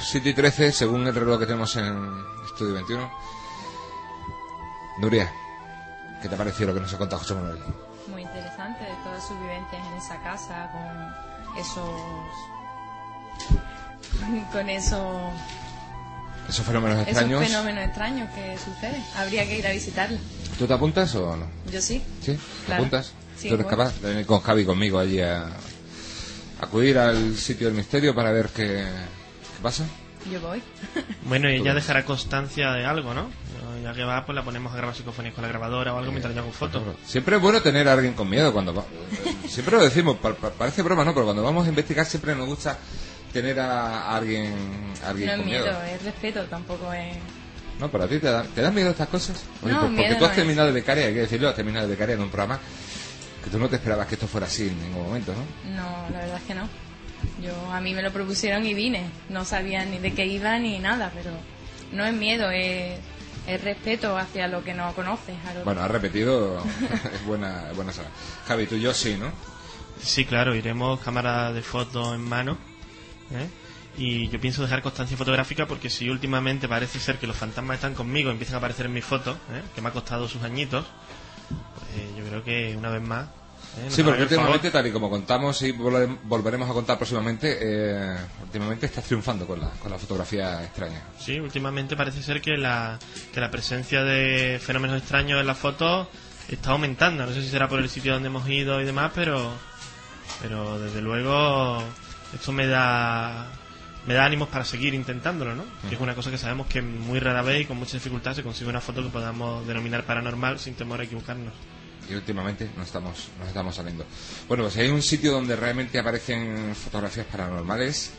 7 13, según el reloj que tenemos en Estudio 21. Nuria, ¿qué te ha parecido lo que nos ha contado José Manuel? Muy interesante, todas sus vivencias en esa casa, con esos. con esos. Esos fenómenos extraños. Esos fenómenos extraños que suceden. Habría que ir a visitarla. ¿Tú te apuntas o no? Yo sí. ¿Sí? ¿Te apuntas? Sí, ¿Tú eres capaz de venir con Javi conmigo allí a, acudir al sitio del misterio para ver qué, qué pasa? Yo voy. Bueno, y ella Todo. dejará constancia de algo, ¿no? Ya que va, pues la ponemos a grabar psicofonías con la grabadora o algo mientras yo hago fotos. Siempre es bueno tener a alguien con miedo cuando va- siempre lo decimos, pa- pa- parece broma, ¿no? Pero cuando vamos a investigar siempre nos gusta tener a alguien, a alguien No es con miedo, miedo. es respeto, tampoco es. No, pero a ti te, da- ¿te dan miedo estas cosas. Oye, No, pues porque miedo tú has no es. terminado de becaria, hay que decirlo, has terminado de becaria en un programa que tú no te esperabas que esto fuera así en ningún momento, ¿no? No, la verdad es que no. Yo a mí me lo propusieron y vine. No sabía ni de qué iba ni nada, pero no es miedo, es, es respeto hacia lo que no conoces. a lo- Bueno, has repetido, es buena, buena saga. Javi, tú y yo sí, ¿no? Sí, claro, iremos cámara de foto en mano. ¿eh? Y yo pienso dejar constancia fotográfica porque si últimamente parece ser que los fantasmas están conmigo y empiezan a aparecer en mis fotos, ¿eh? que me ha costado sus añitos, pues yo creo que una vez más. ¿Eh? Sí, porque últimamente, tal y como contamos y volve- volveremos a contar próximamente, eh, últimamente estás triunfando con la, con la fotografía extraña. Sí, últimamente parece ser que la, que la presencia de fenómenos extraños en las fotos está aumentando. No sé si será por el sitio donde hemos ido y demás, pero, pero desde luego esto me da me da ánimos para seguir intentándolo, ¿no? Que es una cosa que sabemos que muy rara vez y con mucha dificultad se consigue una foto que podamos denominar paranormal sin temor a equivocarnos. Y últimamente nos estamos, nos estamos saliendo. Bueno, pues hay un sitio donde realmente aparecen fotografías paranormales,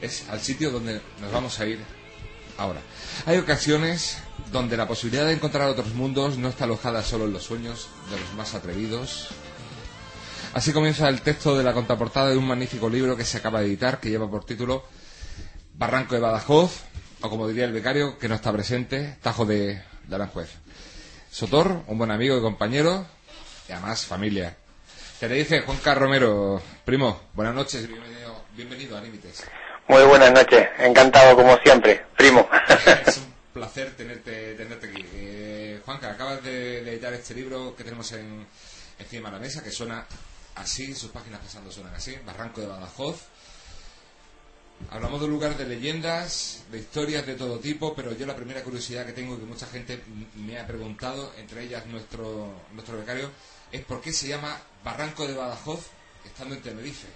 es al sitio donde nos vamos a ir ahora. Hay ocasiones donde la posibilidad de encontrar otros mundos no está alojada solo en los sueños de los más atrevidos. Así comienza el texto de la contraportada de un magnífico libro que se acaba de editar, que lleva por título Barranco de Badajoz, o como diría el becario, que no está presente, Tajo de, de Aranjuez. Sotor, un buen amigo y compañero, y además familia. Te le dice Juan Carlos Romero, primo, buenas noches bienvenido, bienvenido a Límites. Muy buenas noches, encantado como siempre, primo. Es un placer tenerte, tenerte aquí. Eh, Juanca, acabas de, de editar este libro que tenemos en, encima de la mesa, que suena así, sus páginas pasando suenan así, Barranco de Badajoz. Hablamos de un lugar de leyendas, de historias de todo tipo, pero yo la primera curiosidad que tengo y que mucha gente me ha preguntado, entre ellas nuestro, nuestro becario, es por qué se llama Barranco de Badajoz estando en Tenerife.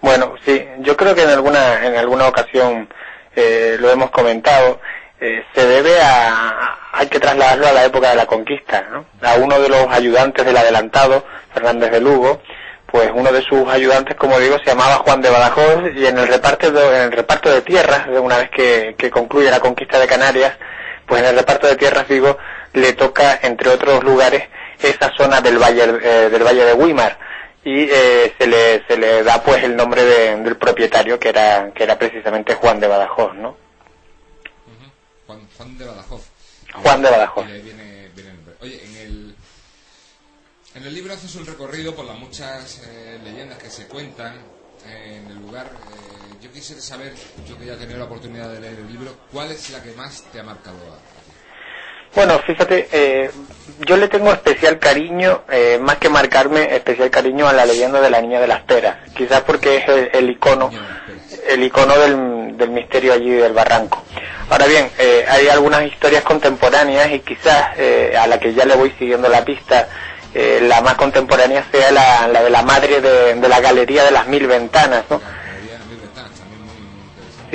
Bueno, sí, yo creo que en alguna, en alguna ocasión eh, lo hemos comentado. Eh, se debe a, hay que trasladarlo a la época de la conquista, ¿no? A uno de los ayudantes del adelantado, Fernández de Lugo, pues uno de sus ayudantes, como digo, se llamaba Juan de Badajoz y en el reparto de, en el reparto de tierras, una vez que, que concluye la conquista de Canarias, pues en el reparto de tierras, digo, le toca, entre otros lugares, esa zona del valle, eh, del valle de Weimar y eh, se le se le da pues el nombre de- del propietario que era que era precisamente Juan de Badajoz, ¿no? Juan, Juan de Badajoz. Juan de Badajoz. Viene, viene el. Oye, en el, en el libro haces un recorrido por las muchas eh, leyendas que se cuentan eh, en el lugar. Eh, yo quisiera saber, yo que ya he tenido la oportunidad de leer el libro, ¿cuál es la que más te ha marcado a? Bueno, fíjate, eh, yo le tengo especial cariño, eh, más que marcarme, especial cariño a la leyenda de la Niña de las Peras, quizás porque es el, el icono, el icono del, del misterio allí del barranco. Ahora bien, eh, hay algunas historias contemporáneas y quizás eh, a la que ya le voy siguiendo la pista, eh, la más contemporánea sea la, la de la madre de, de la Galería de las Mil Ventanas, ¿no?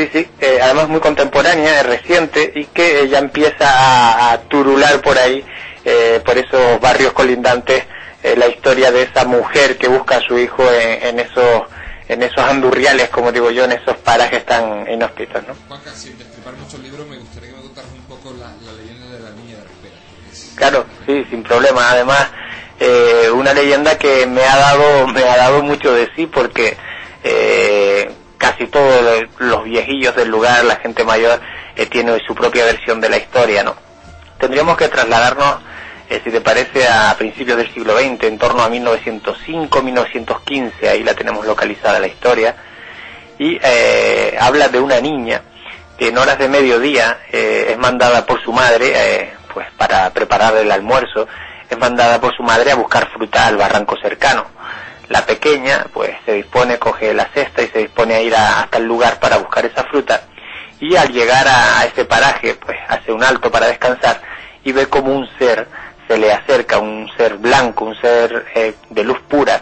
Sí, sí, eh, además muy contemporánea, es reciente y que ya empieza a, a turular por ahí, eh, por esos barrios colindantes, eh, la historia de esa mujer que busca a su hijo en, en esos en esos andurriales, como digo yo, en esos parajes tan inhóspitos, ¿no? Juanca, sin destripar mucho el libro, me gustaría que me contaras un poco la, la leyenda de la Niña de porque es- Claro, sí, sin problema. Además, eh, una leyenda que me ha dado, me ha dado mucho de sí porque eh, casi todos los viejillos del lugar, la gente mayor, eh, tiene su propia versión de la historia, ¿no? Tendríamos que trasladarnos, eh, si te parece, a principios del siglo XX, en torno a 1905, 1915, ahí la tenemos localizada la historia, y eh, habla de una niña que en horas de mediodía eh, es mandada por su madre, eh, pues para preparar el almuerzo, es mandada por su madre a buscar fruta al barranco cercano. La pequeña, pues se dispone, coge la cesta y se dispone a ir a- hasta el lugar para buscar esa fruta. Y al llegar a, ese paraje, pues hace un alto para descansar y ve como un ser se le acerca, un ser blanco, un ser eh, de luz pura,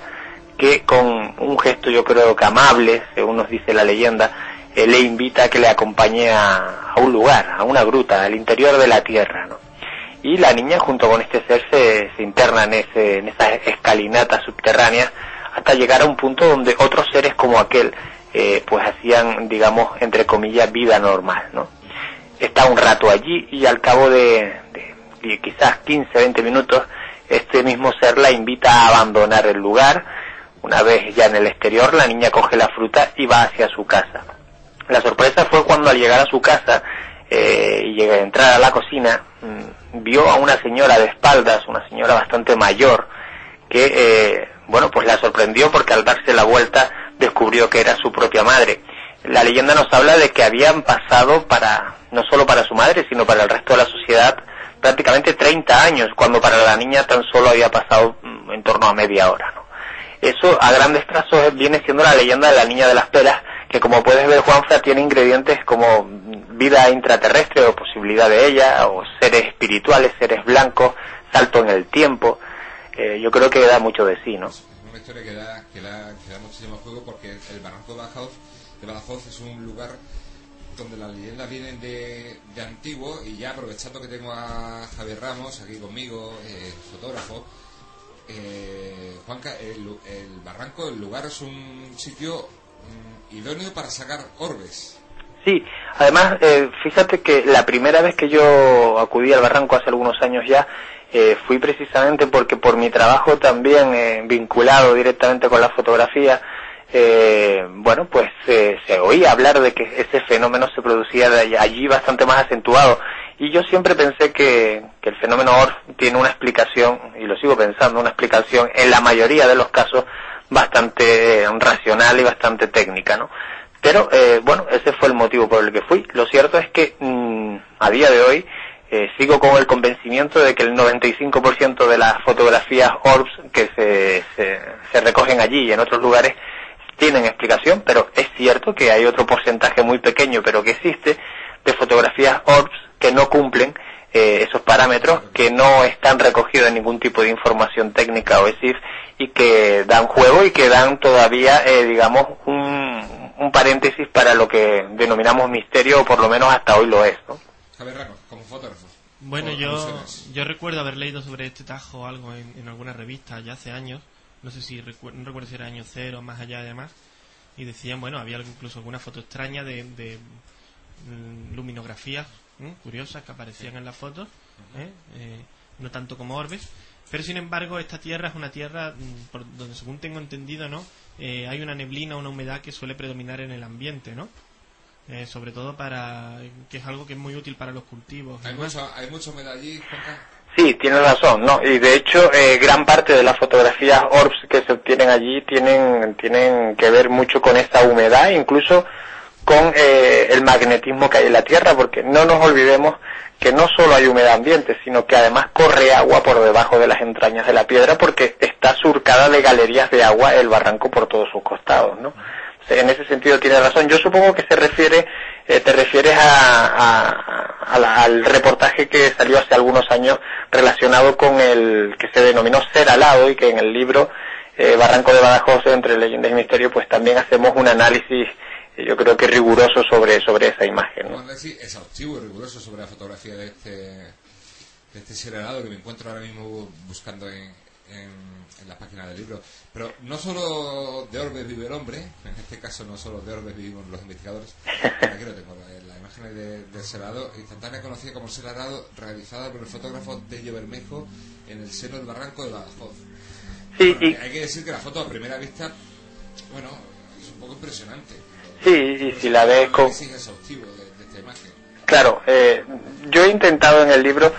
que con un gesto yo creo que amable, según nos dice la leyenda, eh, le invita a que le acompañe a, a un lugar, a una gruta, al interior de la tierra, ¿no? Y la niña junto con este ser se, se interna en, ese, en esas escalinatas subterráneas hasta llegar a un punto donde otros seres como aquel eh, pues hacían, digamos, entre comillas, vida normal, ¿no? Está un rato allí y al cabo de, quizás 15, 20 minutos, este mismo ser la invita a abandonar el lugar. Una vez ya en el exterior, la niña coge la fruta y va hacia su casa. La sorpresa fue cuando al llegar a su casa eh, y a entrar a la cocina, mm, vio a una señora de espaldas, una señora bastante mayor, que, eh, bueno, pues la sorprendió porque al darse la vuelta descubrió que era su propia madre. La leyenda nos habla de que habían pasado para, no solo para su madre, sino para el resto de la sociedad, prácticamente 30 años, cuando para la niña tan solo había pasado mm, en torno a media hora. Eso a grandes trazos viene siendo la leyenda de la niña de las peras, que como puedes ver Juanfra tiene ingredientes como vida intraterrestre o posibilidad de ella, o seres espirituales, seres blancos, salto en el tiempo. Eh, yo creo que da mucho de sí, ¿no? Es una historia que da, que da, que da muchísimo juego porque el Barranco de Badajoz, de Badajoz es un lugar donde las leyendas vienen de, de antiguo y ya aprovechando que tengo a Javier Ramos aquí conmigo, eh, fotógrafo, eh, Juanca, el, el Barranco, el lugar es un sitio mm, idóneo para sacar orbes. Sí, además, eh, fíjate que la primera vez que yo acudí al barranco hace algunos años ya, eh, fui precisamente porque por mi trabajo también eh, vinculado directamente con la fotografía, eh, bueno, pues eh, se oía hablar de que ese fenómeno se producía de allí- bastante más acentuado. Y yo siempre pensé que, que el fenómeno ORF tiene una explicación, y lo sigo pensando, una explicación en la mayoría de los casos bastante eh, racional y bastante técnica, ¿no? Pero eh, bueno, ese fue el motivo por el que fui. Lo cierto es que mm, a día de hoy eh, sigo con el convencimiento de que el 95% de las fotografías ORBS que se, se, recogen allí y en otros lugares tienen explicación, pero es cierto que hay otro porcentaje muy pequeño, pero que existe, de fotografías ORBS que no cumplen eh, esos parámetros que no están recogidos en ningún tipo de información técnica o ESIF y que dan juego y que dan todavía, eh, digamos, un, paréntesis para lo que denominamos misterio o por lo menos hasta hoy lo es. ¿no? Bueno, yo, yo recuerdo haber leído sobre este tajo algo en, en alguna revista ya hace años. No sé si recu- no recuerdo si era año cero, más allá además. Y decían, bueno, había incluso alguna foto extraña de, de mm, luminografías ¿eh? curiosas que aparecían en las fotos. ¿eh? Eh, no tanto como orbes. Pero sin embargo, esta tierra es una tierra mm, por donde, según tengo entendido, ¿no? Hay una neblina, una humedad que suele predominar en el ambiente, ¿no? Eh, sobre todo para que es algo que es muy útil para los cultivos. Hay demás. mucho, hay mucho humedad allí, Juanca. Sí, tienes razón, ¿no? Y de hecho, eh, gran parte de las fotografías ORBS que se obtienen allí tienen, tienen que ver mucho con esta humedad, incluso con eh, el magnetismo que hay en la Tierra, porque no nos olvidemos que no solo hay humedad ambiente, sino que además corre agua por debajo de las entrañas de la piedra, porque está surcada de galerías de agua el barranco por todos sus costados, ¿no? En ese sentido tiene razón. Yo supongo que se refiere, eh, te refieres a, a- la- al reportaje que salió hace algunos años relacionado con el que se denominó Ser Alado y que en el libro eh, Barranco de Badajoz entre leyendas y misterio pues también hacemos un análisis eh, yo creo que riguroso sobre sobre esa imagen. ¿no? Un análisis exhaustivo y riguroso sobre la fotografía de este, de este ser helado que me encuentro ahora mismo buscando en, en, en la página del libro. Pero no solo de orbes vive el hombre, en este caso no solo de orbes vivimos los investigadores. Aquí lo tengo, la, la imagen de, del instantánea conocida como ser helado, realizada por el fotógrafo Tello Bermejo en el seno del barranco de Badajoz. Sí, Bueno, y, Hay que decir que la foto a primera vista, bueno, es un poco impresionante. sí, y si la ves con, análisis exhaustivo de, de esta imagen. Claro, eh, yo he intentado en el libro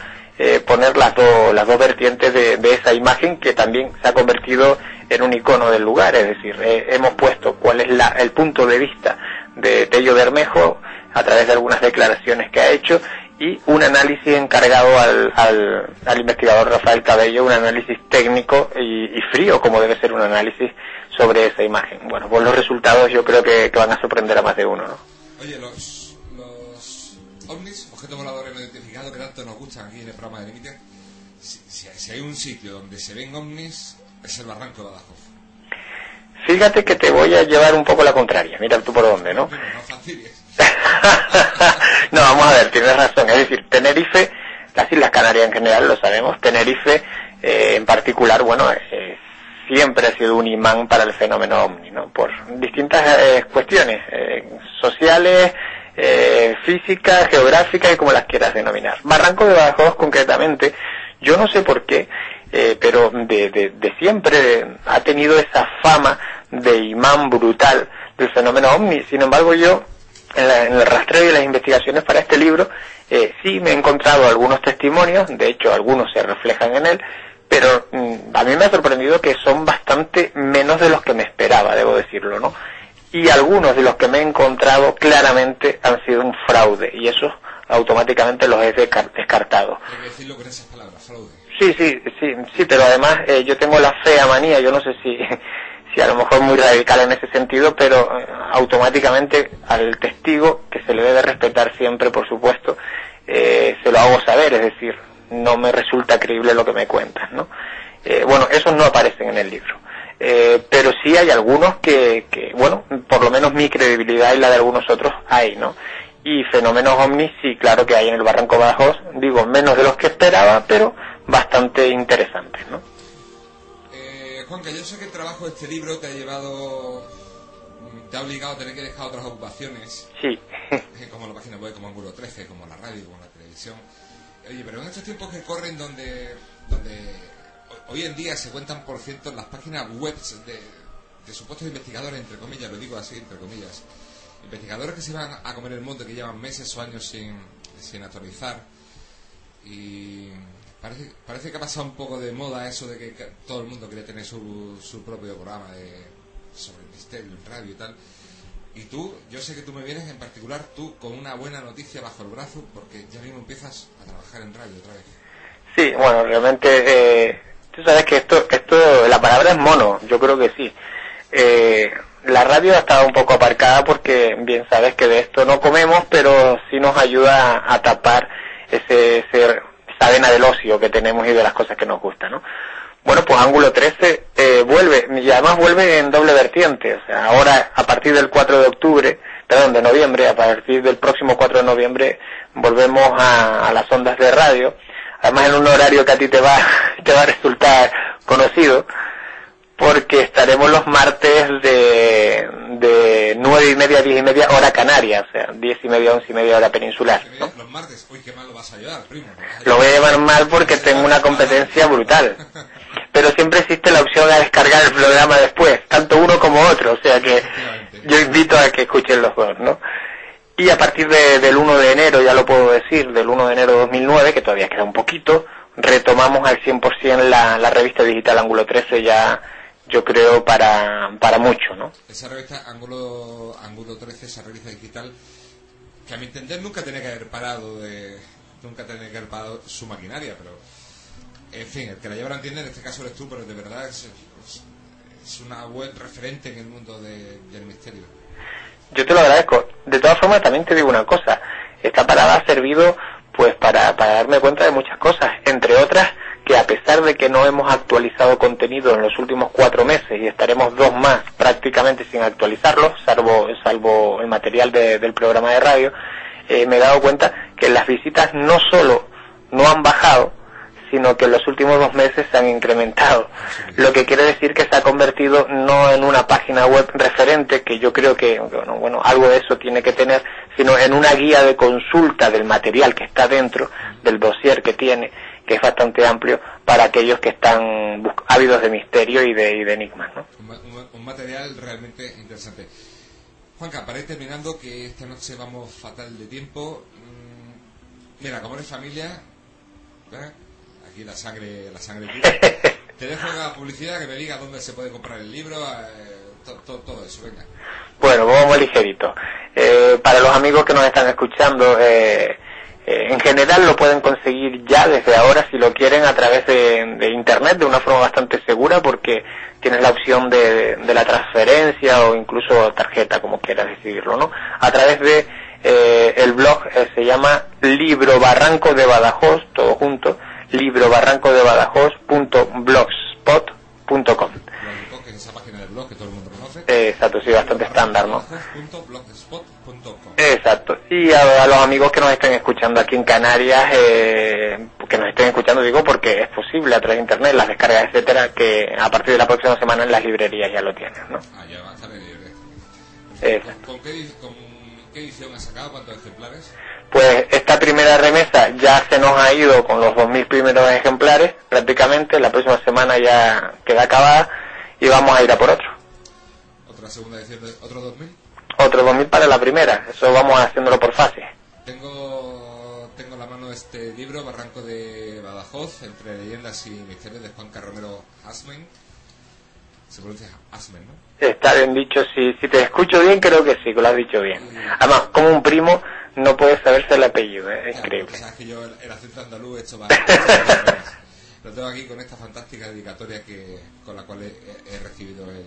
eh, poner las, dos las dos vertientes de, de esa imagen que también se ha convertido en un icono del lugar, es decir, eh, hemos puesto cuál es la, el punto de vista de Tello Bermejo a través de algunas declaraciones que ha hecho y un análisis encargado al, al, al investigador Rafael Cabello, un análisis técnico y, y frío, como debe ser un análisis sobre esa imagen. Bueno, pues los resultados yo creo que, van a sorprender a más de uno, ¿no? Los, los objetos voladores no identificados que tanto nos gustan aquí en el programa de Límite, si, si- si hay un sitio donde se ven ovnis, es el barranco de Badajoz. Fíjate que te voy a llevar un poco la contraria, mira tú por dónde, ¿no? Pero no fastidies. no, vamos a ver, tienes razón. Es decir, Tenerife, las Islas Canarias en general lo sabemos, Tenerife eh, en particular, bueno, eh, siempre ha sido un imán para el fenómeno ovni, ¿no? Por distintas eh, cuestiones eh, sociales, eh, físicas, geográficas y como las quieras denominar. Barranco de Badajoz concretamente, yo no sé por qué, eh, pero de, de- de siempre ha tenido esa fama de imán brutal del fenómeno ovni. Sin embargo, yo en, la- en el rastreo y las investigaciones para este libro, eh, sí me he encontrado algunos testimonios, de hecho algunos se reflejan en él, pero mm, a mí me ha sorprendido que son bastante menos de los que me esperaba, debo decirlo, ¿no? Y algunos de los que me he encontrado claramente han sido un fraude, y eso automáticamente los he descar- descartado. Hay que decirlo con esas palabras, fraude. Sí, sí, sí, sí, pero además eh, yo tengo la fea manía, yo no sé si, si a lo mejor muy radical en ese sentido, pero eh, automáticamente al testigo, que se le debe respetar siempre, por supuesto, eh, se lo hago saber, es decir, no me resulta creíble lo que me cuentas, ¿no? Eh, bueno, esos no aparecen en el libro. Eh, pero sí hay algunos que, que, bueno, por lo menos mi credibilidad y la de algunos otros hay, ¿no? Y fenómenos ovnis sí, claro que hay en el Barranco Badajoz, digo, menos de los que esperaba, pero bastante interesantes, ¿no? Eh, Juanca, yo sé que el trabajo de este libro te ha llevado, te ha obligado a tener que dejar otras ocupaciones, Sí. eh, como la página web, como Ángulo 13, como la radio, como la televisión. Oye, pero en estos tiempos que corren donde, donde hoy en día se cuentan por ciento las páginas web de, supuestos investigadores, entre comillas, lo digo así, entre comillas, investigadores que se van a comer el mundo, que llevan meses o años sin, sin actualizar, y parece, parece que ha pasado un poco de moda eso de que todo el mundo quiere tener su, su propio programa de, sobre el misterio, en radio y tal. Y tú, yo sé que tú me vienes en particular, tú con una buena noticia bajo el brazo, porque ya mismo empiezas a trabajar en radio otra vez. Sí, bueno, realmente, eh, tú sabes que esto, esto, la palabra es mono, yo creo que sí. Eh, la radio ha estado un poco aparcada porque bien sabes que de esto no comemos, pero sí nos ayuda a, tapar ese, ese- esa vena del ocio que tenemos y de las cosas que nos gustan, ¿no? Bueno, pues Ángulo 13 eh, vuelve, y además vuelve en doble vertiente, o sea, ahora a partir del 4 de octubre, perdón, de noviembre, a partir del próximo 4 de noviembre, volvemos a, a las ondas de radio, además en un horario que a ti te va, te va a resultar conocido, porque estaremos los martes de, de nueve y media a diez y media hora canaria, o sea, diez y media, once y media hora peninsular. Los martes, uy, qué mal lo vas a llevar, primo. Lo voy a llevar mal porque tengo una competencia brutal. Pero siempre existe la opción a descargar el programa después, tanto uno como otro, o sea que yo invito a que escuchen los dos, ¿no? Y a partir de- del 1 de enero, ya lo puedo decir, del 1 de enero de 2009, que todavía queda un poquito, retomamos al 100% la, la revista digital Ángulo 13 ya, yo creo, para, para mucho, ¿no? Esa revista Ángulo, Ángulo 13, esa revista digital, que a mi entender nunca tenía que haber parado de. Nunca tenía que haber parado su maquinaria, pero. En fin, el que la lleva lo entiende, en este caso eres tú, pero de verdad es, es- una web referente en el mundo de- del misterio. Yo te lo agradezco. De todas formas, también te digo una cosa. Esta parada ha servido pues para, para darme cuenta de muchas cosas. Entre otras, que a pesar de que no hemos actualizado contenido en los últimos cuatro meses y estaremos dos más prácticamente sin actualizarlo, salvo, salvo el material de- del programa de radio, eh, me he dado cuenta que las visitas no solo no han bajado, sino que en los últimos dos meses se han incrementado. Lo que quiere decir que se ha convertido no en una página web referente, que yo creo que, bueno, bueno, algo de eso tiene que tener, sino en una guía de consulta del material que está dentro, del dossier que tiene, que es bastante amplio, para aquellos que están ávidos de misterio y de, y de enigmas, ¿no? Un, un- material realmente interesante. Juanca, para ir terminando, que esta noche vamos fatal de tiempo. mm, Mira, como eres familia, ¿eh? Aquí la sangre, la sangre. Te dejo la publicidad que me diga dónde se puede comprar el libro, eh, to- to- todo eso, venga. Bueno, vamos ligerito. Eh, para los amigos que nos están escuchando, eh, eh, en general lo pueden conseguir ya desde ahora si lo quieren a través de, de internet de una forma bastante segura porque tienes la opción de, de la transferencia o incluso tarjeta, como quieras decidirlo, ¿no? A través de eh, el blog eh, se llama Libro Barranco de Badajoz, todo junto, librobarrancodebadajoz.blogspot.com. Es esa página del blog que todo el mundo conoce. Eh, exacto, sí, bastante estándar, ¿no? Exacto. Y a, a los amigos que nos estén escuchando aquí en Canarias, eh, que nos estén escuchando, digo, porque es posible a través de internet, las descargas, etcétera, que a partir de la próxima semana en las librerías ya lo tienen, ¿no? Ah, ya va a estar en libre. Exacto. ¿Con, qué, edi- con qué edición has sacado? ¿Cuántos ejemplares? Pues esta primera remesa ya se nos ha ido con los 2.000 primeros ejemplares, prácticamente. La próxima semana ya queda acabada y vamos a ir a por otro. ¿Otra segunda edición de otro 2000? Otro 2.000 para la primera. Eso vamos haciéndolo por fases. Tengo, tengo en la mano este libro, Barranco de Badajoz, entre leyendas y misterios de Juan Carromero Asmen. Se pronuncia Asmen, ¿no? Está bien dicho, si, si te escucho bien, creo que sí, que lo has dicho bien. Además, como un primo, no puedes saberse el apellido, ¿eh? es Ya, increíble. Sabes que yo el, el acento andaluz he hecho Lo tengo aquí con esta fantástica dedicatoria que, con la cual he, he recibido el,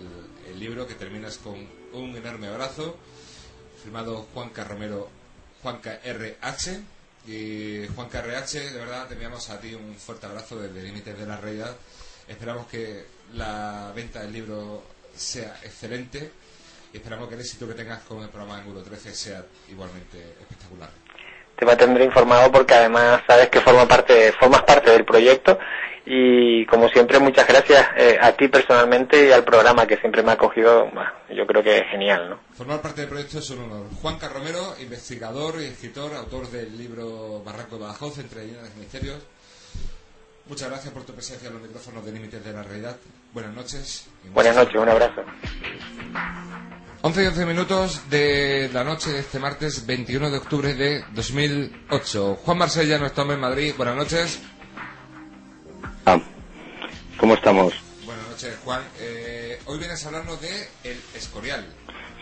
el libro, que terminas con un enorme abrazo, firmado Juanca Romero, Juanca RH. Y Juanca RH, de verdad, te enviamos a ti un fuerte abrazo desde Límites de la Realidad. Esperamos que la venta del libro sea excelente y esperamos que el éxito que tengas con el programa Ángulo 13 sea igualmente Te mantendré informado porque además sabes que forma parte, formas parte del proyecto y como siempre muchas gracias eh, a ti personalmente y al programa que siempre me ha acogido, bah, yo creo que es genial, ¿no? Formar parte del proyecto es un honor. Juan Carromero, investigador y escritor, autor del libro Barranco de Badajoz, entre leyendas y misterios. Muchas gracias por tu presencia en los micrófonos de Límites de la Realidad. Buenas noches. Buenas noches, un abrazo. 11 y 11 minutos de la noche de este martes 21 de octubre de 2008. Juan Marsella, nuestro hombre en Madrid. Buenas noches. Ah, ¿Cómo estamos? Buenas noches, Juan. Eh, hoy vienes a hablarnos de El Escorial.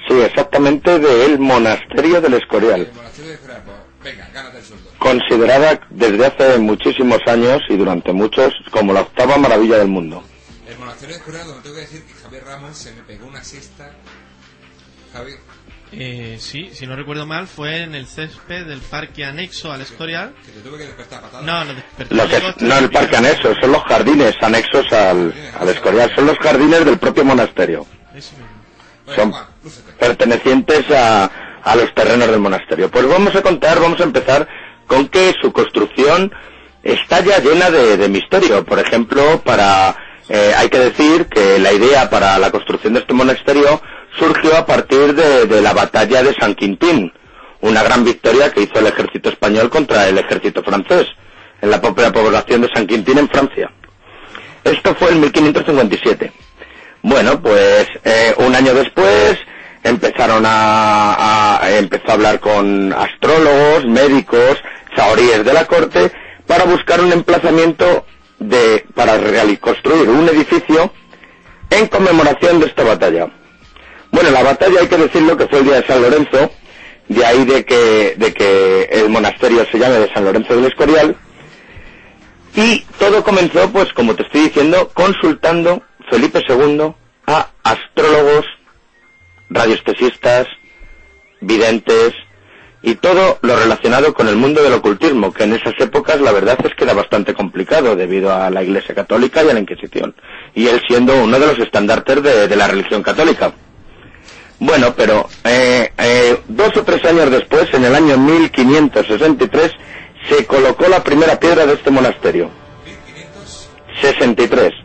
Sí, exactamente del monasterio del Escorial, El monasterio de Escorial. Venga, gánate el sueldo. considerada desde hace muchísimos años y durante muchos como la octava maravilla del mundo. El monasterio de Escorial, donde tengo que decir que Javier Ramos se me pegó una siesta Javi. Eh, sí, si no recuerdo mal, fue en el césped del parque anexo al Escorial. Que te tuve que despertar a patadas. No, no desperté. Lo que- no el parque anexo, son los jardines anexos al, al Escorial, son los jardines del propio monasterio, Eso mismo. Venga, son Juan, pertenecientes a, a los terrenos del monasterio. Pues vamos a contar, vamos a empezar con que su construcción está ya llena de, de misterio. Por ejemplo, para eh, hay que decir que la idea para la construcción de este monasterio surgió a partir de, de la batalla de San Quintín, una gran victoria que hizo el ejército español contra el ejército francés en la propia población de San Quintín en Francia. Esto fue en 1557. Bueno, pues eh, un año después empezaron a, empezó a hablar con astrólogos, médicos, saoríes de la corte para buscar un emplazamiento de para construir un edificio en conmemoración de Felipe II a astrólogos, radiestesistas, videntes y todo lo relacionado con el mundo del ocultismo, que en esas épocas la verdad es que era bastante complicado debido a la Iglesia Católica y a la Inquisición, y él siendo uno de los estandartes de, de la religión católica. Bueno, pero eh, eh, dos o tres años después, en el año 1563, se colocó la primera piedra de este monasterio. 63.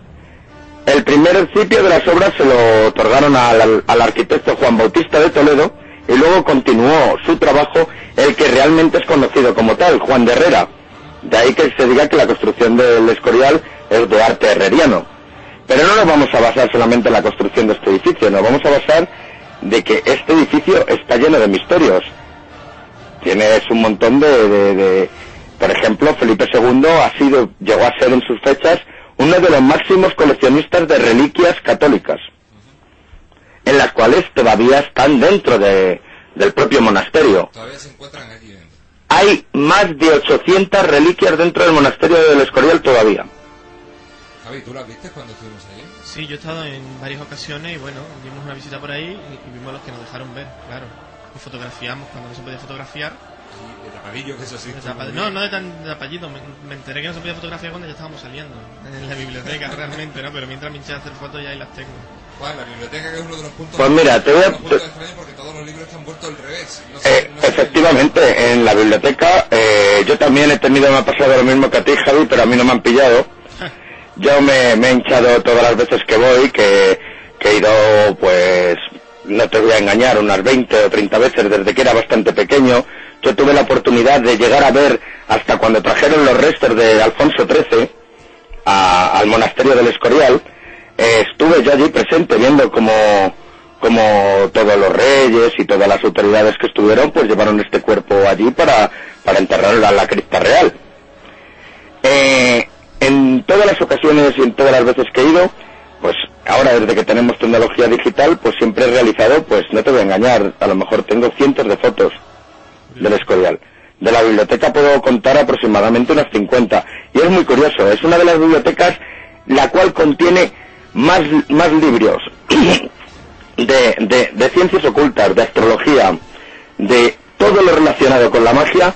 El primer principio de las obras se lo otorgaron al, al arquitecto Juan Bautista de Toledo y luego continuó su trabajo el que realmente es conocido como tal, Juan de Herrera. De ahí que se diga que la construcción del Escorial es de arte herreriano. Pero no nos vamos a basar solamente en la construcción de este edificio, nos vamos a basar de que este edificio está lleno de misterios. Tienes un montón de, de- de- por ejemplo, Felipe II ha sido, llegó a ser en sus fechas uno de los máximos coleccionistas de reliquias católicas, en las cuales todavía están dentro de- del propio monasterio. Todavía se encuentran allí dentro. Hay más de 800 reliquias dentro del monasterio del Escorial todavía. Javi, ¿tú las viste cuando estuvimos allí? Sí, yo he estado en varias ocasiones y bueno, dimos una visita por ahí y, y vimos los que nos dejaron ver, claro. Y fotografiamos cuando no se podía fotografiar. De tapadillo, que eso sí. No, no de tan de tapallito, me, me enteré que no se podía fotografiar cuando ya estábamos saliendo en la biblioteca realmente, ¿no? Pero mientras me hinché a hacer fotos ya ahí las tengo. Juan, la biblioteca que es uno de los puntos... Pues mira, te voy a- porque todos los libros están vueltos al revés. No sé- Eh, no sé- efectivamente, en la biblioteca eh, yo también he tenido, me ha pasado lo mismo que a ti, Javi, pero a mí no me han pillado. Yo me, me he hinchado todas las veces que voy, que, que he ido, pues, no te voy a engañar, unas 20 o 30 veces desde que era bastante pequeño. Yo tuve la oportunidad de llegar a ver hasta cuando trajeron los restos de Alfonso XIII a- al monasterio del Escorial. Eh, estuve yo allí presente viendo como, como todos los reyes y todas las autoridades que estuvieron, pues llevaron este cuerpo allí para, para enterrarlo en la cripta real. Eh, en todas las ocasiones y en todas las veces que he ido, pues ahora desde que tenemos tecnología digital, pues siempre he realizado, pues no te voy a engañar, a lo mejor tengo cientos de fotos del Escorial. De la biblioteca puedo contar aproximadamente unas 50. Y es muy curioso, es una de las bibliotecas la cual contiene más, más libros de, de, ciencias ocultas, de astrología, de todo lo relacionado con la magia,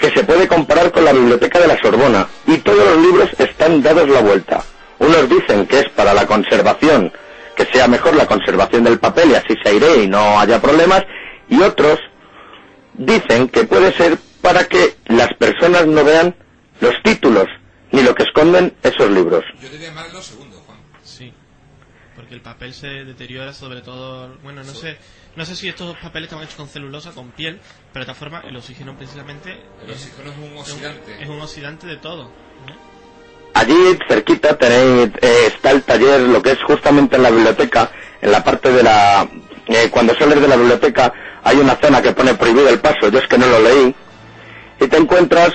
que se puede comparar con la biblioteca de la Sorbona. Y todos los libros están dados la vuelta. Unos dicen que es para la conservación, que sea mejor la conservación del papel y así se aire y no haya problemas. Y otros dicen que puede ser para que las personas no vean los títulos ni lo que esconden esos libros. Yo diría más los segundos, Juan. Sí. Porque el papel se deteriora sobre todo, bueno, no sé, no sé si estos papeles están hechos con celulosa, con piel, pero de todas formas el oxígeno precisamente El es, oxígeno es un es un- oxidante. es un oxidante de todo. Allí cerquita tenéis, eh, está el taller, lo que es justamente en la biblioteca, en la parte de la... eh, cuando sales de la biblioteca hay una zona que pone prohibido el paso, yo es que no lo leí, y te encuentras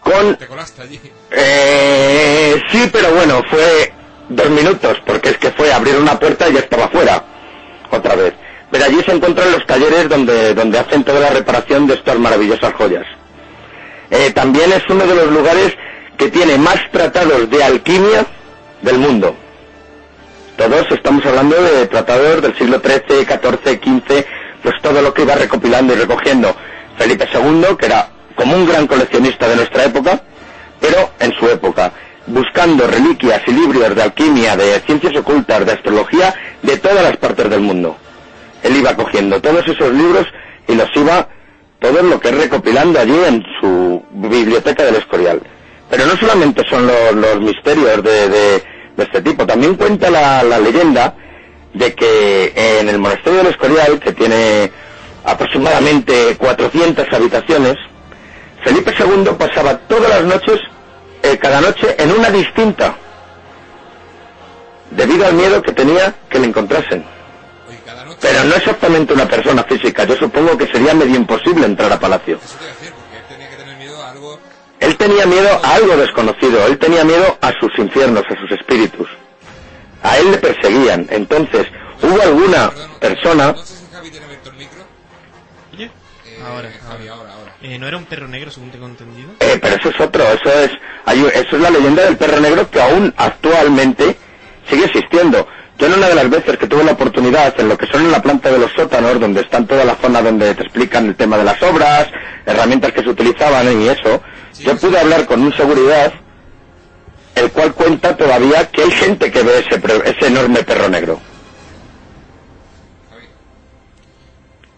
con... Te colaste allí. Eh, sí, pero bueno, fue dos minutos, porque es que fue abrir una puerta y ya estaba fuera, otra vez. Pero allí se encuentran los talleres donde, donde hacen toda la reparación de estas maravillosas joyas. Eh, también es uno de los lugares que tiene más tratados de alquimia del mundo. Todos estamos hablando de tratados del siglo XIII, XIV, XV, pues todo lo que iba recopilando y recogiendo Felipe II, que era como un gran coleccionista de nuestra época, pero en su época, buscando reliquias y libros de alquimia, de ciencias ocultas, de astrología, de todas las partes del mundo. Él iba cogiendo todos esos libros y los iba, todo lo que recopilando allí en su biblioteca del Escorial. Pero no solamente son los, los misterios de, de- de este tipo, también cuenta la, la leyenda de que en el monasterio del Escorial, que tiene aproximadamente 400 habitaciones, Felipe II pasaba todas las noches, eh, cada noche, en una distinta, debido al miedo que tenía que le encontrasen. Pero no exactamente una persona física, yo supongo que sería medio imposible entrar a palacio. Él tenía miedo a algo desconocido, él tenía miedo a sus infiernos, a sus espíritus. A él le perseguían. Entonces, hubo alguna persona... Eh, ahora, Javi, ahora. ahora, ahora. Eh, ¿No era un perro negro, según tengo entendido? Eh, pero eso es otro, eso es, hay, eso es la leyenda del perro negro que aún actualmente sigue existiendo. Yo en una de las veces que tuve la oportunidad, en lo que son en la planta de los sótanos, donde están toda la zona donde te explican el tema de las obras, herramientas que se utilizaban y eso, yo pude hablar con un seguridad, el cual cuenta todavía que hay gente que ve ese, ese enorme perro negro.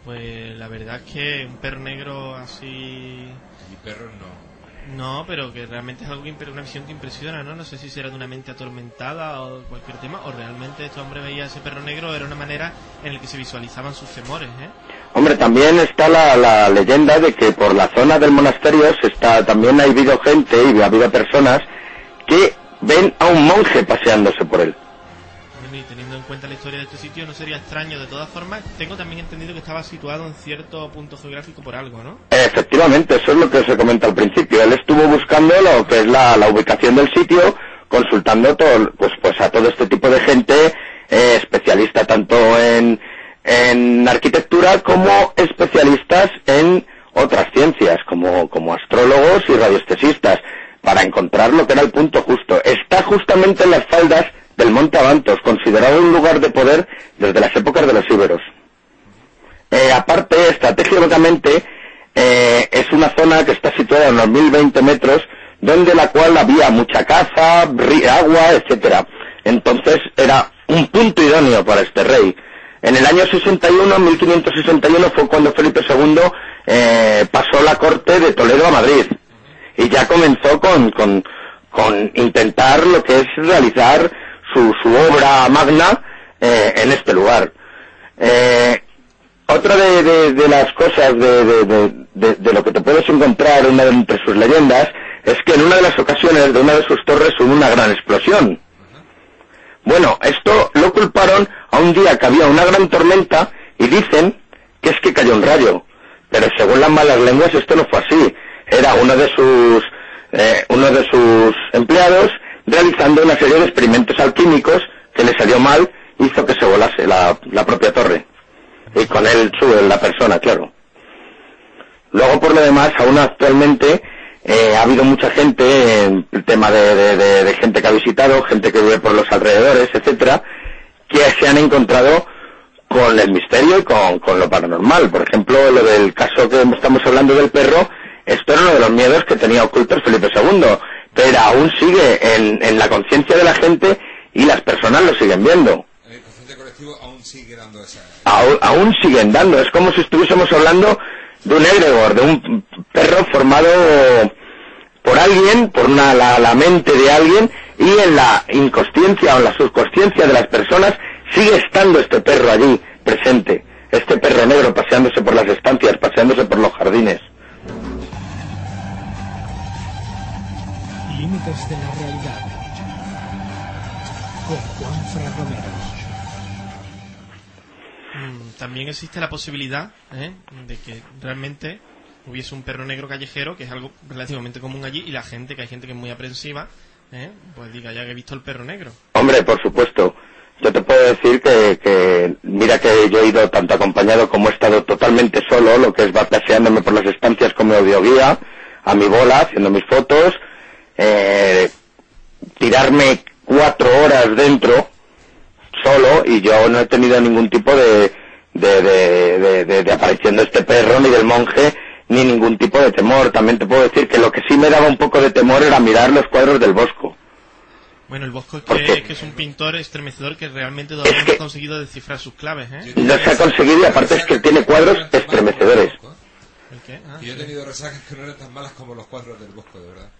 Pues la verdad es que un perro negro así... Y perros no. No, pero que realmente es algo que una visión que impresiona, ¿no? No sé si será de una mente atormentada o cualquier tema, o realmente este hombre veía ese perro negro, era una manera en la que se visualizaban sus temores, ¿eh? Hombre, también está la, la leyenda de que por la zona del monasterio se está, también ha habido gente y ha habido personas que ven a un monje paseándose por él. Y teniendo en cuenta la historia de este sitio, no sería extraño. De todas formas, tengo también entendido que estaba situado en cierto punto geográfico por algo, ¿no? Efectivamente, eso es lo que se comenta al principio. Él estuvo buscando lo que es la, la ubicación del sitio, consultando todo, pues, pues a todo este tipo de gente eh, especialista tanto en, en arquitectura como especialistas en otras ciencias, como, como astrólogos y radiestesistas, para encontrar lo que era el punto justo. Está justamente en las faldas del Monte Avantos, considerado un lugar de poder desde las épocas de los íberos. Eh, aparte, estratégicamente, eh, es una zona que está situada a unos 1020 metros, donde la cual había mucha caza, agua, etcétera. Entonces era un punto idóneo para este rey. En el año 61, 1561, fue cuando Felipe II eh, pasó la corte de Toledo a Madrid. Y ya comenzó con, con, intentar lo que es realizar su, su obra magna eh, en este lugar. Eh, otra de, las cosas de, de- lo que te puedes encontrar una entre sus leyendas es que en una de las ocasiones de una de sus torres hubo una gran explosión. Bueno, esto lo culparon a un día que había una gran tormenta y dicen que es que cayó un rayo. Pero según las malas lenguas esto no fue así. Era uno de sus eh, uno de sus empleados realizando una serie de experimentos alquímicos que le salió mal hizo que se volase la, la propia torre y con él sube la persona, claro. Luego, por lo demás, aún actualmente eh, ha habido mucha gente, en el tema de, de- de- de gente que ha visitado, gente que vive por los alrededores, etcétera, que se han encontrado con el misterio y con, con lo paranormal. Por ejemplo, lo del caso que estamos hablando del perro, esto era uno de los miedos que tenía ocultos Felipe II, pero aún sigue en, en la conciencia de la gente y las personas lo siguen viendo El colectivo aún sigue dando esa... aún, aún siguen dando. Es como si estuviésemos hablando de un egregor, de un perro formado por alguien, por una, la, la mente de alguien, y en la inconsciencia o en la subconsciencia de las personas sigue estando este perro allí, presente. Este perro negro paseándose por las estancias, paseándose por los jardines. Límites de la realidad. Con Juan Fra Romero. Mm, también existe la posibilidad ¿eh? de que realmente hubiese un perro negro callejero, que es algo relativamente común allí, y la gente, que hay gente que es muy aprensiva, ¿eh? pues diga, ya que he visto el perro negro. Hombre, por supuesto. Yo te puedo decir que, que mira que yo he ido tanto acompañado como he estado totalmente solo, lo que es va paseándome por las estancias como audioguía, a mi bola, haciendo mis fotos, eh, tirarme cuatro horas dentro, solo y yo no he tenido ningún tipo de, de, de, de- de- aparición de este perro ni del monje ni ningún tipo de temor. También te puedo decir que lo que sí me daba un poco de temor era mirar los cuadros del Bosco. Bueno, el Bosco es ¿Por que, que es un pintor estremecedor que realmente todavía no ha conseguido descifrar sus claves, ¿eh? No se ha conseguido y aparte es que tiene cuadros estremecedores. ¿El qué? Ah, Y yo he tenido resacas que no eran tan malas como los cuadros del Bosco, de verdad.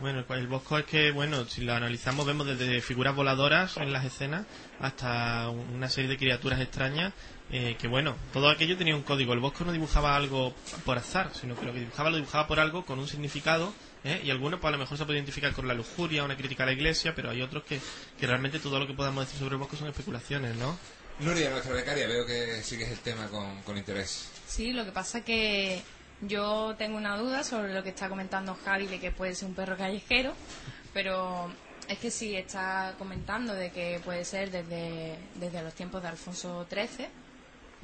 Bueno, el, el Bosco es que, bueno, si lo analizamos, vemos desde figuras voladoras en las escenas hasta un- una serie de criaturas extrañas. Eh, que bueno, todo aquello tenía un código. El Bosco no dibujaba algo por azar, sino que lo que dibujaba lo dibujaba por algo con un significado. ¿eh? Y algunos, pues a lo mejor se puede identificar con la lujuria, una crítica a la iglesia, pero hay otros que, que realmente todo lo que podamos decir sobre el Bosco son especulaciones, ¿no? Nuria, nuestra becaria, veo que sigues el tema con, con interés. Sí, lo que pasa que yo tengo una duda sobre lo que está comentando Javi de que puede ser un perro callejero, pero es que sí está comentando de que puede ser desde, desde los tiempos de Alfonso XIII,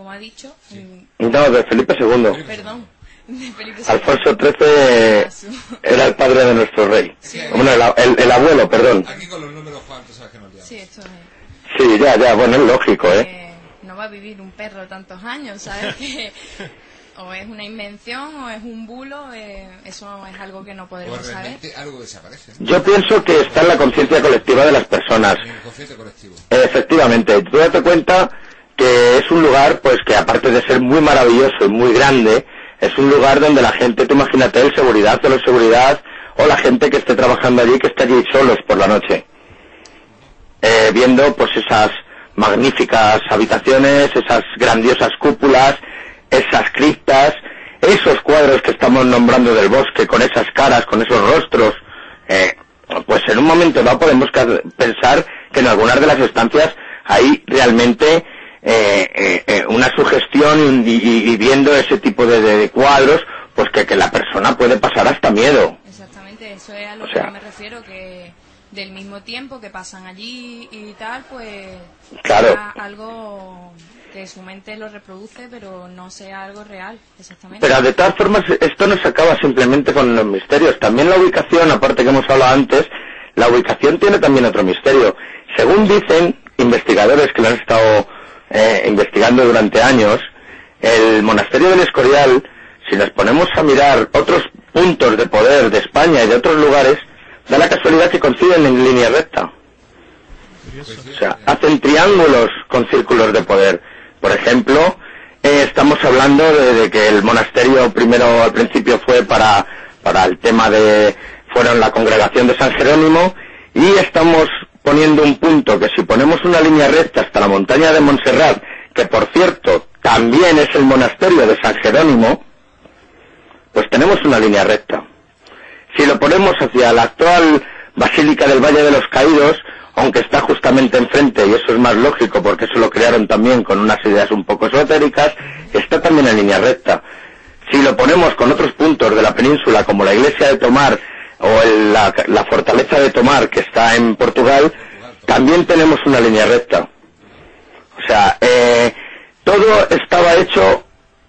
como ha dicho. mm, No, de Felipe II. Perdón, de Felipe II. Alfonso XIII era el padre de nuestro rey. Bueno, el, el- el abuelo, perdón. Aquí con los números, Juan, tú sabes que nos liamos. Sí, esto es. Sí, ya, ya, bueno, es lógico, ¿eh? eh, no va a vivir un perro tantos años, ¿sabes? Que o es una invención o es un bulo, eh, eso es algo que no podremos saber. algo desaparece. ¿no? Yo pienso que está en la conciencia colectiva de las personas. En el colectivo. Efectivamente, tú date cuenta que es un lugar, pues que aparte de ser muy maravilloso y muy grande, es un lugar donde la gente, tú imagínate, el seguridad, el seguridad, o la gente que esté trabajando allí, que está allí solos por la noche, eh, viendo pues esas magníficas habitaciones, esas grandiosas cúpulas, esas criptas, esos cuadros que estamos nombrando del bosque, con esas caras, con esos rostros, eh, pues en un momento dado podemos pensar que en algunas de las estancias hay realmente eh, eh, una sugestión y, y- viendo ese tipo de, de- de cuadros, pues que, que la persona puede pasar hasta miedo. Exactamente, eso es a lo O sea- que me refiero, que del mismo tiempo que pasan allí y tal, pues Claro. algo que su mente lo reproduce, pero no sea algo real, exactamente. Pero de todas formas, esto no se acaba simplemente con los misterios. También la ubicación, aparte que hemos hablado antes, la ubicación tiene también otro misterio. Según dicen investigadores que lo han estado eh, investigando durante años, el monasterio del Escorial, si nos ponemos a mirar otros puntos de poder de España y de otros lugares, da la casualidad que coinciden en línea recta. O sea, hacen triángulos con círculos de poder. Por ejemplo, eh, estamos hablando de, de que el monasterio primero al principio fue para, para el tema de, fueron la congregación de San Jerónimo y estamos poniendo un punto que si ponemos una línea recta hasta la montaña de Montserrat, que por cierto también es el monasterio de San Jerónimo, pues tenemos una línea recta. Si lo ponemos hacia la actual Basílica del Valle de los Caídos, aunque está justamente enfrente, y eso es más lógico porque eso lo crearon también con unas ideas un poco esotéricas, está también en línea recta. Si lo ponemos con otros puntos de la península, como la iglesia de Tomar o el- la, la fortaleza de Tomar, que está en Portugal, también tenemos una línea recta. O sea, eh, todo estaba hecho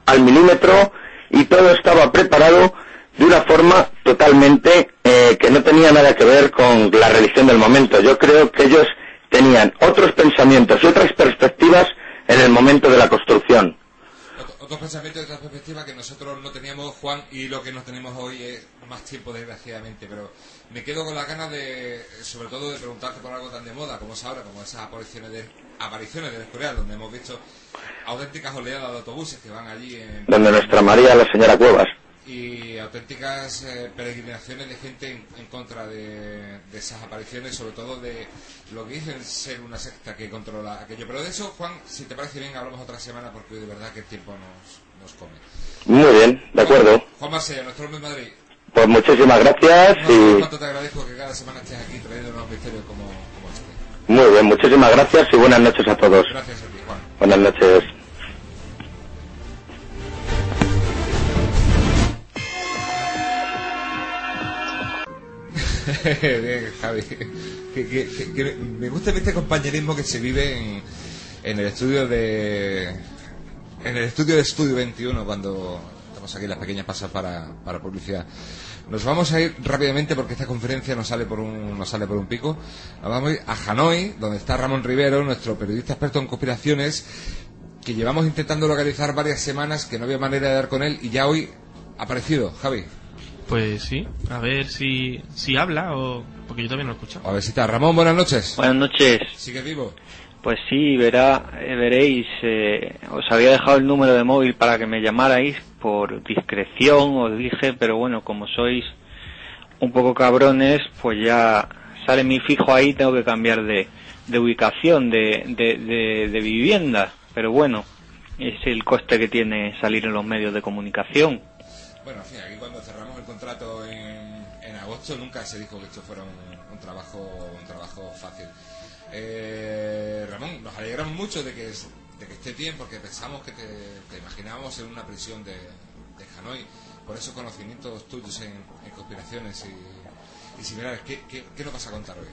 al milímetro y todo estaba preparado de una forma totalmente eh, que no tenía nada que ver con la religión del momento. Yo creo que ellos tenían otros pensamientos y otras perspectivas en el momento de la construcción. Otros pensamientos y otras perspectivas que nosotros no teníamos, Juan, y lo que nos tenemos hoy es más tiempo, desgraciadamente. Pero me quedo con las ganas de, sobre todo, de preguntarte por algo tan de moda como es ahora, como esas apariciones, de, apariciones del Escorial, donde hemos visto auténticas oleadas de autobuses que van allí en, Donde nuestra María, la señora Cuevas. Y auténticas eh, peregrinaciones de gente en, en contra de, de esas apariciones, sobre todo de lo que dicen ser una secta que controla aquello. Pero de eso, Juan, si te parece bien, hablamos otra semana porque de verdad que el tiempo nos, nos come. Muy bien, de acuerdo. Juan Marsella, nuestro hombre en Madrid. Pues muchísimas gracias No y cuánto te agradezco que cada semana estés aquí trayendo unos misterios como, como este. muy bien, muchísimas gracias y buenas noches a todos. Gracias a ti, Juan. Buenas noches. Bien, Javi. Que- me gusta este compañerismo que se vive en, en el estudio de. En el estudio de Estudio 21, cuando estamos aquí las pequeñas pasas para, publicidad. Nos vamos a ir rápidamente porque esta conferencia nos sale por un, sale por un pico. Nos vamos a ir a Hanoi, donde está Ramón Rivero, nuestro periodista experto en conspiraciones, que llevamos intentando localizar varias semanas, que no había manera de dar con él, y ya hoy ha aparecido, Javi. Pues sí, a ver si, si habla o... Porque yo también no escuchado. A ver si está. Ramón, buenas noches. Buenas noches. ¿Sigue vivo? Pues sí, verá, eh, veréis, eh, os había dejado el número de móvil para que me llamarais por discreción, os dije, pero bueno, como sois un poco cabrones, pues ya sale mi fijo ahí, tengo que cambiar de, de ubicación, de, de, de, de vivienda. Pero bueno, es el coste que tiene salir en los medios de comunicación. Bueno, en fin, aquí cuando cerramos el contrato en, en agosto nunca se dijo que esto fuera un, trabajo un trabajo fácil. Eh, Ramón, nos alegramos mucho de que, es- de que esté bien porque pensamos que te, imaginábamos en una prisión de, de Hanoi por esos conocimientos tuyos en, en conspiraciones y, y similares. ¿Qué, qué, qué nos vas a contar hoy?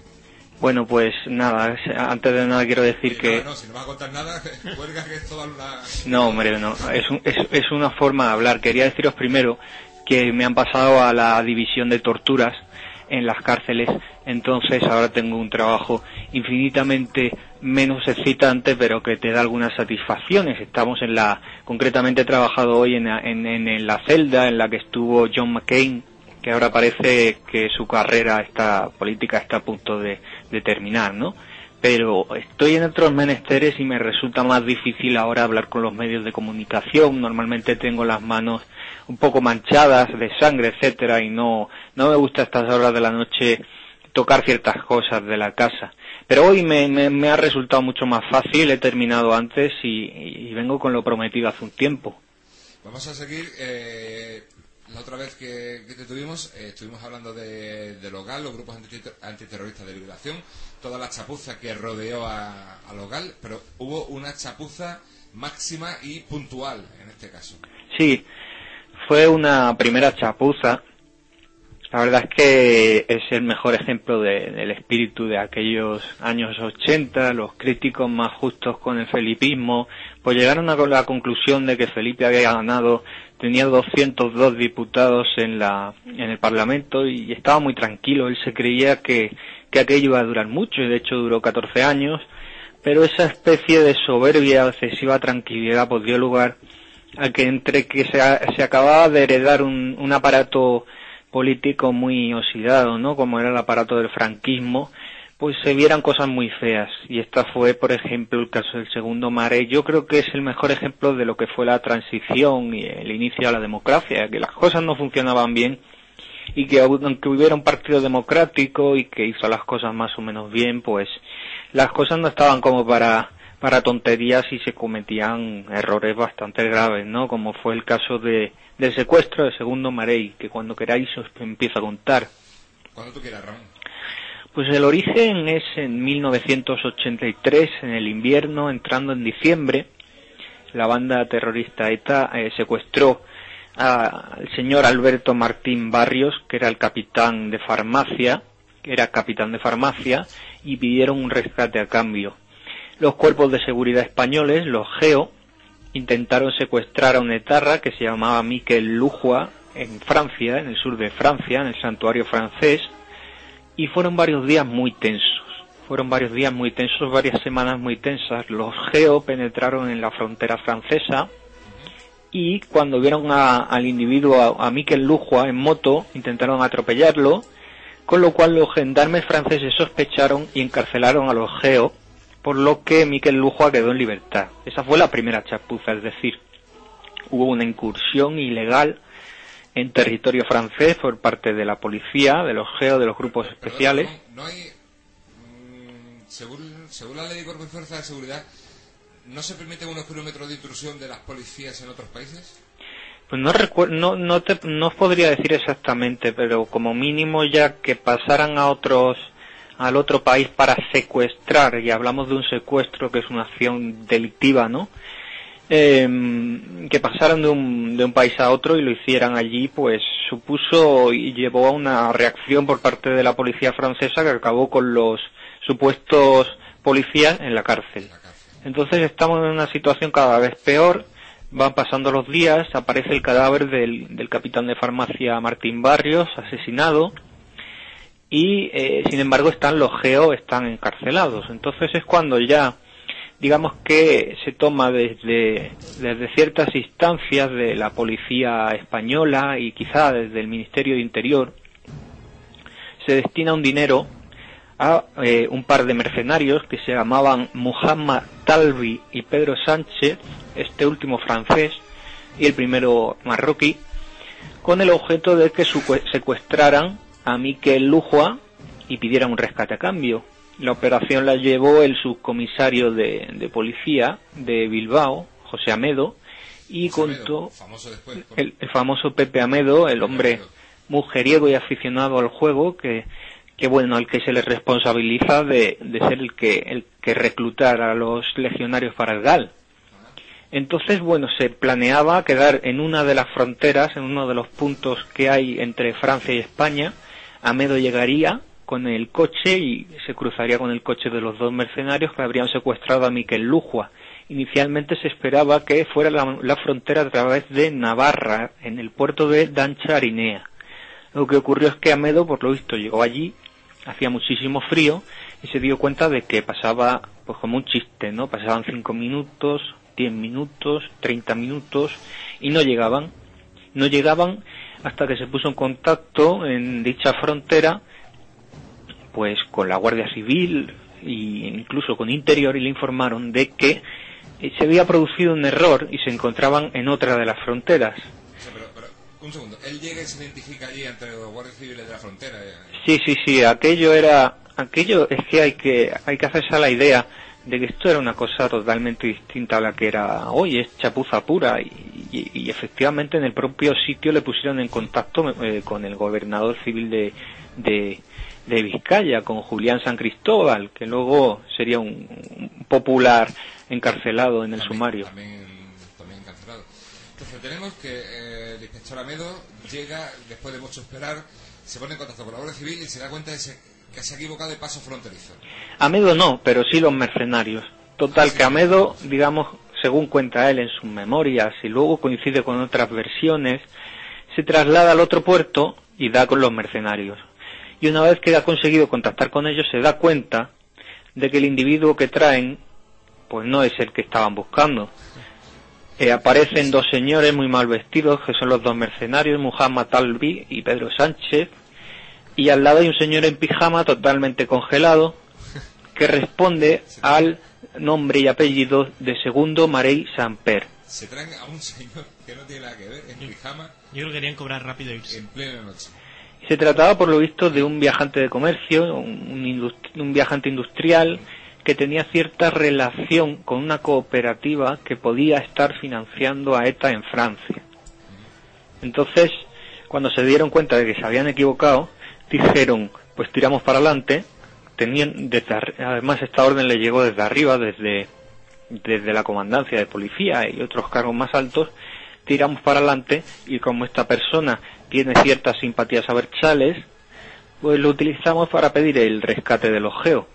Bueno, pues nada, es- antes de nada quiero decir que... nada, no, si no vas a contar nada, cuelga que es toda una... No, hombre, no. Es, un- es, es una forma de hablar. Quería deciros primero que me han pasado a la división de torturas en las cárceles. Entonces ahora tengo un trabajo infinitamente menos excitante, pero que te da algunas satisfacciones. Estamos en la, concretamente he trabajado hoy en, la- en, en- en la celda en la que estuvo John McCain, que ahora parece que su carrera está, política está a punto de, de terminar, ¿no? pero estoy en otros menesteres y me resulta más difícil ahora hablar con los medios de comunicación. Normalmente tengo las manos un poco manchadas de sangre, etcétera, y no, no me gusta a estas horas de la noche tocar ciertas cosas de la casa. Pero hoy me, me- me ha resultado mucho más fácil, he terminado antes y, y vengo con lo prometido hace un tiempo. Vamos a seguir. eh, la otra vez que, te tuvimos, eh, estuvimos hablando de, de Logal, los grupos antiter- antiterroristas de liberación, toda la chapuza que rodeó a, a Logal, pero hubo una chapuza máxima y puntual en este caso. Sí, fue una primera chapuza. La verdad es que es el mejor ejemplo de- del espíritu de aquellos años 80. Los críticos más justos con el felipismo, pues llegaron a la conclusión de que Felipe había ganado, tenía 202 diputados en la en el Parlamento y estaba muy tranquilo. Él se creía que, que aquello iba a durar mucho y de hecho duró 14 años. Pero esa especie de soberbia, excesiva tranquilidad, pues dio lugar a que entre que se, se acababa de heredar un, un aparato político muy oxidado, ¿no? Como era el aparato del franquismo, pues se vieran cosas muy feas. Y esta fue, por ejemplo, el caso del segundo Mare. Yo creo que es el mejor ejemplo de lo que fue la transición y el inicio a la democracia, que las cosas no funcionaban bien y que aunque hubiera un partido democrático y que hizo las cosas más o menos bien, pues las cosas no estaban como para para tonterías y se cometían errores bastante graves, ¿no? Como fue el caso de del secuestro de Segundo Marey, que cuando queráis os empiezo a contar. Cuando tú quieras, Ramón. Pues el origen es en 1983, en el invierno, entrando en diciembre, la banda terrorista ETA eh, secuestró a- al señor Alberto Martín Barrios, que era el capitán de farmacia, que era capitán de farmacia, y pidieron un rescate a cambio. Los cuerpos de seguridad españoles, los GEO, intentaron secuestrar a un etarra que se llamaba Miquel Lujua en Francia, en el sur de Francia, en el santuario francés, y fueron varios días muy tensos. Fueron varios días muy tensos, varias semanas muy tensas. Los geo penetraron en la frontera francesa y cuando vieron a- al individuo, a, a Miquel Lujua en moto, intentaron atropellarlo, con lo cual los gendarmes franceses sospecharon y encarcelaron a los geo, por lo que Miquel Lujua quedó en libertad. Esa fue la primera chapuza, es decir, hubo una incursión ilegal en territorio francés por parte de la policía, de los GEO, de los grupos especiales. No hay. mm, según, según la ley de Cuerpo y Fuerza de Seguridad, ¿no se permite unos kilómetros de intrusión de las policías en otros países? Pues no recuerdo, no, no te, no os podría decir exactamente, pero como mínimo ya que pasaran a otros, al otro país para secuestrar, y hablamos de un secuestro que es una acción delictiva, ¿no? Eh, que pasaran de un, de un país a otro y lo hicieran allí, pues supuso y llevó a una reacción por parte de la policía francesa que acabó con los supuestos policías en la cárcel. Entonces estamos en una situación cada vez peor. van pasando los días, aparece el cadáver del, del capitán de farmacia Martín Barrios, asesinado, y eh, sin embargo están los geos, están encarcelados. Entonces es cuando ya, digamos que se toma desde, desde ciertas instancias de la policía española y quizá desde el Ministerio de Interior, se destina un dinero a eh, un par de mercenarios que se llamaban Muhammad Talvi y Pedro Sánchez, este último francés y el primero marroquí, con el objeto de que secuestraran a Miquel Lujua y pidieran un rescate a cambio. La operación la llevó el subcomisario de, de policía de Bilbao, José Amedo, y contó Famoso después. por- el, el famoso Pepe Amedo, el hombre mujeriego y aficionado al juego, que, que bueno, al que se le responsabiliza de, de ser el que, el que reclutara a los legionarios para el GAL. Entonces, bueno, se planeaba quedar en una de las fronteras, en uno de los puntos que hay entre Francia y España. Amedo llegaría con el coche y se cruzaría con el coche de los dos mercenarios que habrían secuestrado a Miquel Lujua. Inicialmente se esperaba que fuera la, la frontera a través de Navarra, en el puerto de Dancharinea. Lo que ocurrió es que Amedo, por lo visto, llegó allí, hacía muchísimo frío y se dio cuenta de que pasaba, pues como un chiste, ¿no? Pasaban cinco minutos, diez minutos, treinta minutos y no llegaban. No llegaban hasta que se puso en contacto en dicha frontera, pues con la Guardia Civil e incluso con Interior y le informaron de que eh, se había producido un error y se encontraban en otra de las fronteras. Sea, pero, pero, un segundo. Él llega y se identifica allí entre los guardias civiles de la frontera. eh. Sí, sí, sí, aquello era, aquello es que hay que, hay que hacerse a la idea de que esto era una cosa totalmente distinta a la que era hoy, es chapuza pura y, y- y efectivamente en el propio sitio le pusieron en contacto eh, con el gobernador civil de, de, de Vizcaya, con Julián San Cristóbal, que luego sería un, un popular encarcelado en el sumario. También, también encarcelado. Entonces tenemos que eh, el inspector Amedo llega, después de mucho esperar, se pone en contacto con la Guardia Civil y se da cuenta de que se ha equivocado de paso fronterizo. Amedo no, pero sí los mercenarios. Total, que Amedo, digamos, según cuenta él en sus memorias y luego coincide con otras versiones, se traslada al otro puerto y da con los mercenarios. Y una vez que ha conseguido contactar con ellos, se da cuenta de que el individuo que traen, pues no es el que estaban buscando. Eh, aparecen dos señores muy mal vestidos, que son los dos mercenarios, Muhammad Talbi y Pedro Sánchez, y al lado hay un señor en pijama totalmente congelado, que responde al nombre y apellido de Segundo Marey Samper. Se traen a un señor que no tiene nada que ver, en pijama, Yo creo que querían cobrar rápido irse. en plena noche. Se trataba, por lo visto, de un viajante de comercio, un, un viajante industrial que tenía cierta relación con una cooperativa que podía estar financiando a ETA en Francia. Entonces, cuando se dieron cuenta de que se habían equivocado, dijeron, pues tiramos para adelante. Tenían, desde además, esta orden le llegó desde arriba, desde, desde la comandancia de policía y otros cargos más altos. Tiramos para adelante y como esta persona tiene ciertas simpatías abertzales, pues lo utilizamos para pedir el rescate de los geos.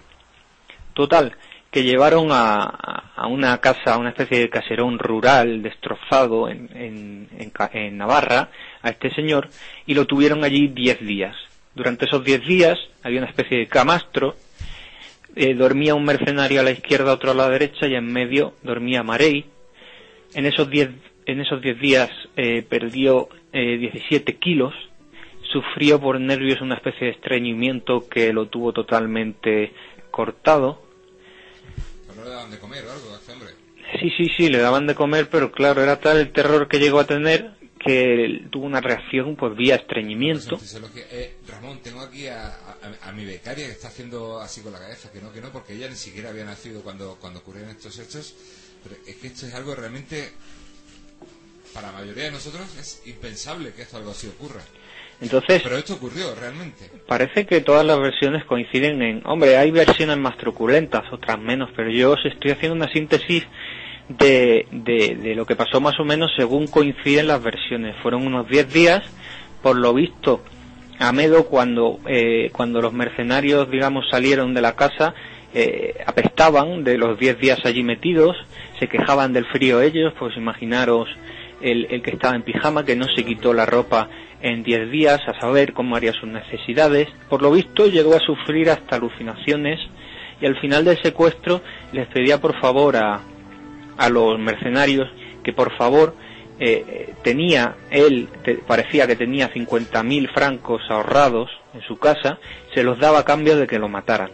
Total, que llevaron a, a una casa, a una especie de caserón rural destrozado en, en, en en Navarra, a este señor, y lo tuvieron allí 10 días. Durante esos 10 días había una especie de camastro, eh, dormía un mercenario a la izquierda, otro a la derecha, y en medio dormía Marey. En esos 10 en esos 10 días eh, perdió eh, 17 kilos, sufrió por nervios una especie de estreñimiento que lo tuvo totalmente cortado. Pero no le daban de comer o algo a este hombre. Sí, sí, sí, le daban de comer, pero claro, era tal el terror que llegó a tener que tuvo una reacción pues vía estreñimiento. Fisiología. Eh, Ramón, tengo aquí a, a- a mi becaria que está haciendo así con la cabeza, que no, que no, porque ella ni siquiera había nacido cuando, cuando ocurrieron estos hechos. Pero es que esto es algo realmente, para la mayoría de nosotros, es impensable que esto algo así ocurra. Entonces, Pero esto ocurrió realmente. parece que todas las versiones coinciden en, hombre, hay versiones más truculentas, otras menos, pero yo os estoy haciendo una síntesis de, de, de lo que pasó más o menos según coinciden las versiones. Fueron unos 10 días, por lo visto, Amedo cuando, eh, cuando los mercenarios, digamos, salieron de la casa, eh, apestaban de los 10 días allí metidos, se quejaban del frío ellos, pues imaginaros el, el que estaba en pijama, que no se quitó la ropa en 10 días a saber cómo haría sus necesidades. Por lo visto llegó a sufrir hasta alucinaciones y al final del secuestro les pedía por favor a, a los mercenarios que por favor eh, tenía él te- parecía que tenía 50.000 francos ahorrados en su casa se los daba a cambio de que lo mataran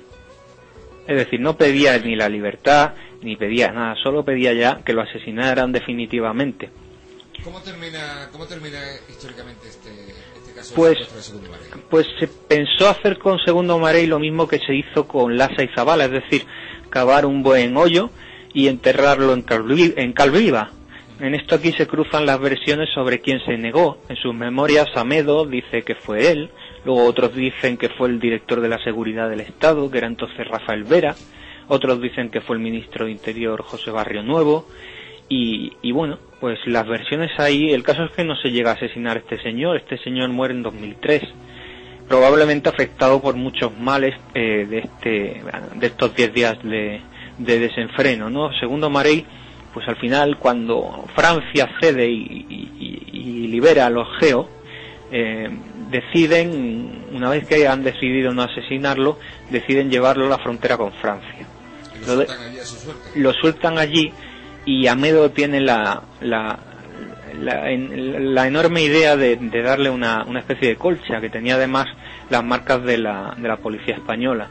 es decir no pedía ni la libertad ni pedía nada solo pedía ya que lo asesinaran definitivamente ¿Cómo termina, cómo termina históricamente este, este caso Pues- del secuestro de Segundo Marey? Pues se pensó hacer con Segundo Marey lo mismo que se hizo con Lassa y Zabala, es decir, cavar un buen hoyo y enterrarlo en, Calvi- en Calviva. En esto aquí se cruzan las versiones sobre quién se negó. En sus memorias Amedo dice que fue él, luego otros dicen que fue el director de la seguridad del Estado, que era entonces Rafael Vera, otros dicen que fue el ministro de Interior José Barrio Nuevo, y, y bueno, pues las versiones ahí, el caso es que no se llega a asesinar a este señor, este señor muere en 2003, probablemente afectado por muchos males eh, de este de estos 10 días de, de desenfreno, ¿no? Segundo Marey, pues al final cuando Francia cede y, y- y libera a los Geo, eh, deciden, una vez que han decidido no asesinarlo, deciden llevarlo a la frontera con Francia. Lo sueltan allí a su suerte. lo sueltan allí y Amedo tiene la, la, la, en- la enorme idea de, de darle una, una especie de colcha que tenía además las marcas de la, de la policía española.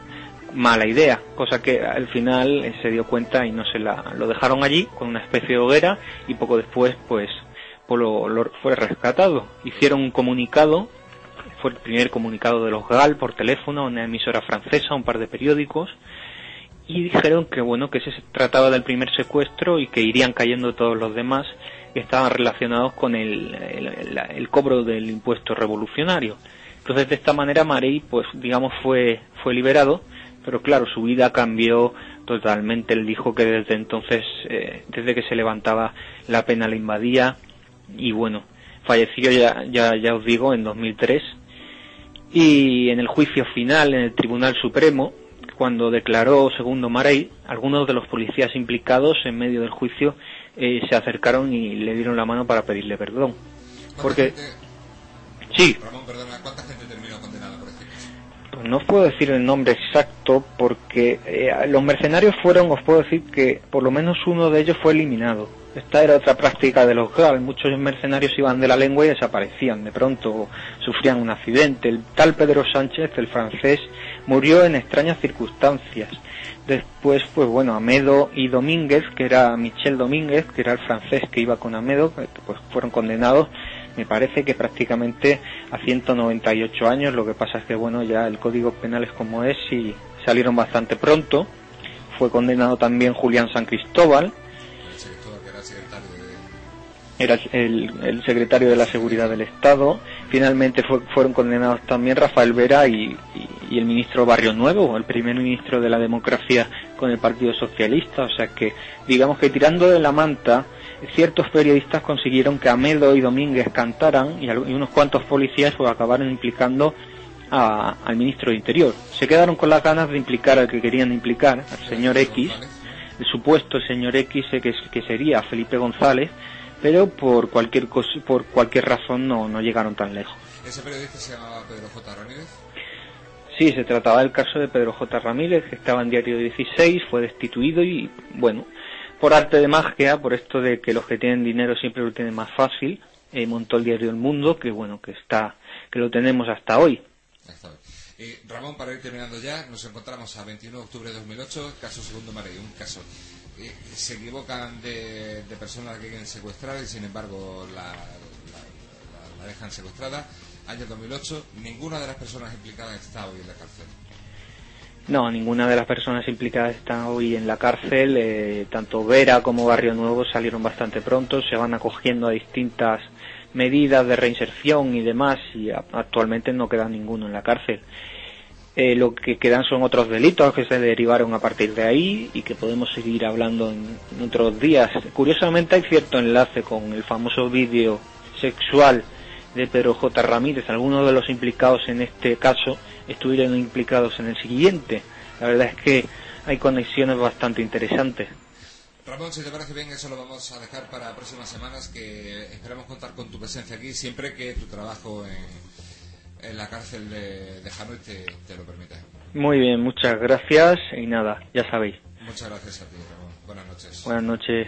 Mala idea, cosa que al final eh, se dio cuenta y no se la lo dejaron allí con una especie de hoguera y poco después pues, pues lo- lo- fue rescatado. Hicieron un comunicado, fue el primer comunicado de los GAL por teléfono, una emisora francesa, un par de periódicos y dijeron que bueno que se trataba del primer secuestro y que irían cayendo todos los demás que estaban relacionados con el, el- el cobro del impuesto revolucionario. Entonces de esta manera Marey pues digamos fue fue liberado, pero claro su vida cambió totalmente. Él dijo que desde entonces eh, desde que se levantaba la pena le invadía y bueno falleció ya ya ya os digo en 2003 y en el juicio final en el Tribunal Supremo, cuando declaró segundo Marey, algunos de los policías implicados en medio del juicio eh, se acercaron y le dieron la mano para pedirle perdón. ¿Cuánta Porque, gente- sí, Ramón, perdona, ¿cuánta gente no os puedo decir el nombre exacto porque eh, los mercenarios fueron, os puedo decir que por lo menos uno de ellos fue eliminado. Esta era otra práctica de los GAL. Muchos mercenarios iban de la lengua y desaparecían. De pronto sufrían un accidente. El tal Pedro Sánchez, el francés, murió en extrañas circunstancias. Después, pues bueno, Amedo y Domínguez, que era Michel Domínguez, que era el francés que iba con Amedo, pues fueron condenados me parece que prácticamente a 198 años. Lo que pasa es que, bueno, ya el Código Penal es como es y salieron bastante pronto. Fue condenado también Julián San Cristóbal, era el, el secretario de la Seguridad del Estado. Finalmente fue- fueron condenados también Rafael Vera y, y- y el ministro Barrio Nuevo, el primer ministro de la democracia con el Partido Socialista. O sea que, digamos que tirando de la manta, ciertos periodistas consiguieron que Amedo y Domínguez cantaran y, unos cuantos policías pues, acabaron implicando a- al ministro de Interior. Se quedaron con las ganas de implicar al que querían implicar, al señor X, el supuesto señor X eh, que, que sería Felipe González, pero por cualquier cos- por cualquier razón no, no llegaron tan lejos. Ese periodista se llamaba Pedro J. Ramírez. Sí, se trataba del caso de Pedro J. Ramírez, que estaba en Diario 16, fue destituido y, bueno, por arte de magia, por esto de que los que tienen dinero siempre lo tienen más fácil, eh, montó el Diario El Mundo, que bueno, que está, que lo tenemos hasta hoy. Ramón, para ir terminando ya, nos encontramos a 21 de octubre de 2008, caso Segundo Marey, un caso. Eh, se equivocan de, personas que quieren secuestrar y sin embargo la- la- la dejan secuestrada. Año 2008, ninguna de las personas implicadas está hoy en la cárcel. No, ninguna de las personas implicadas está hoy en la cárcel. eh, tanto Vera como Barrio Nuevo salieron bastante pronto, se van acogiendo a distintas medidas de reinserción y demás y actualmente no queda ninguno en la cárcel. Eh, lo que quedan son otros delitos que se derivaron a partir de ahí y que podemos seguir hablando en otros días. Curiosamente hay cierto enlace con el famoso vídeo sexual de Pedro J. Ramírez. Algunos de los implicados en este caso estuvieron implicados en el siguiente. La verdad es que hay conexiones bastante interesantes. Ramón, si te parece bien, eso lo vamos a dejar para próximas semanas, que esperamos contar con tu presencia aquí siempre que tu trabajo en, en la cárcel de, de Hanoi te, te lo permita. Muy bien, muchas gracias y nada, ya sabéis. Muchas gracias a ti, Ramón. Buenas noches. Buenas noches.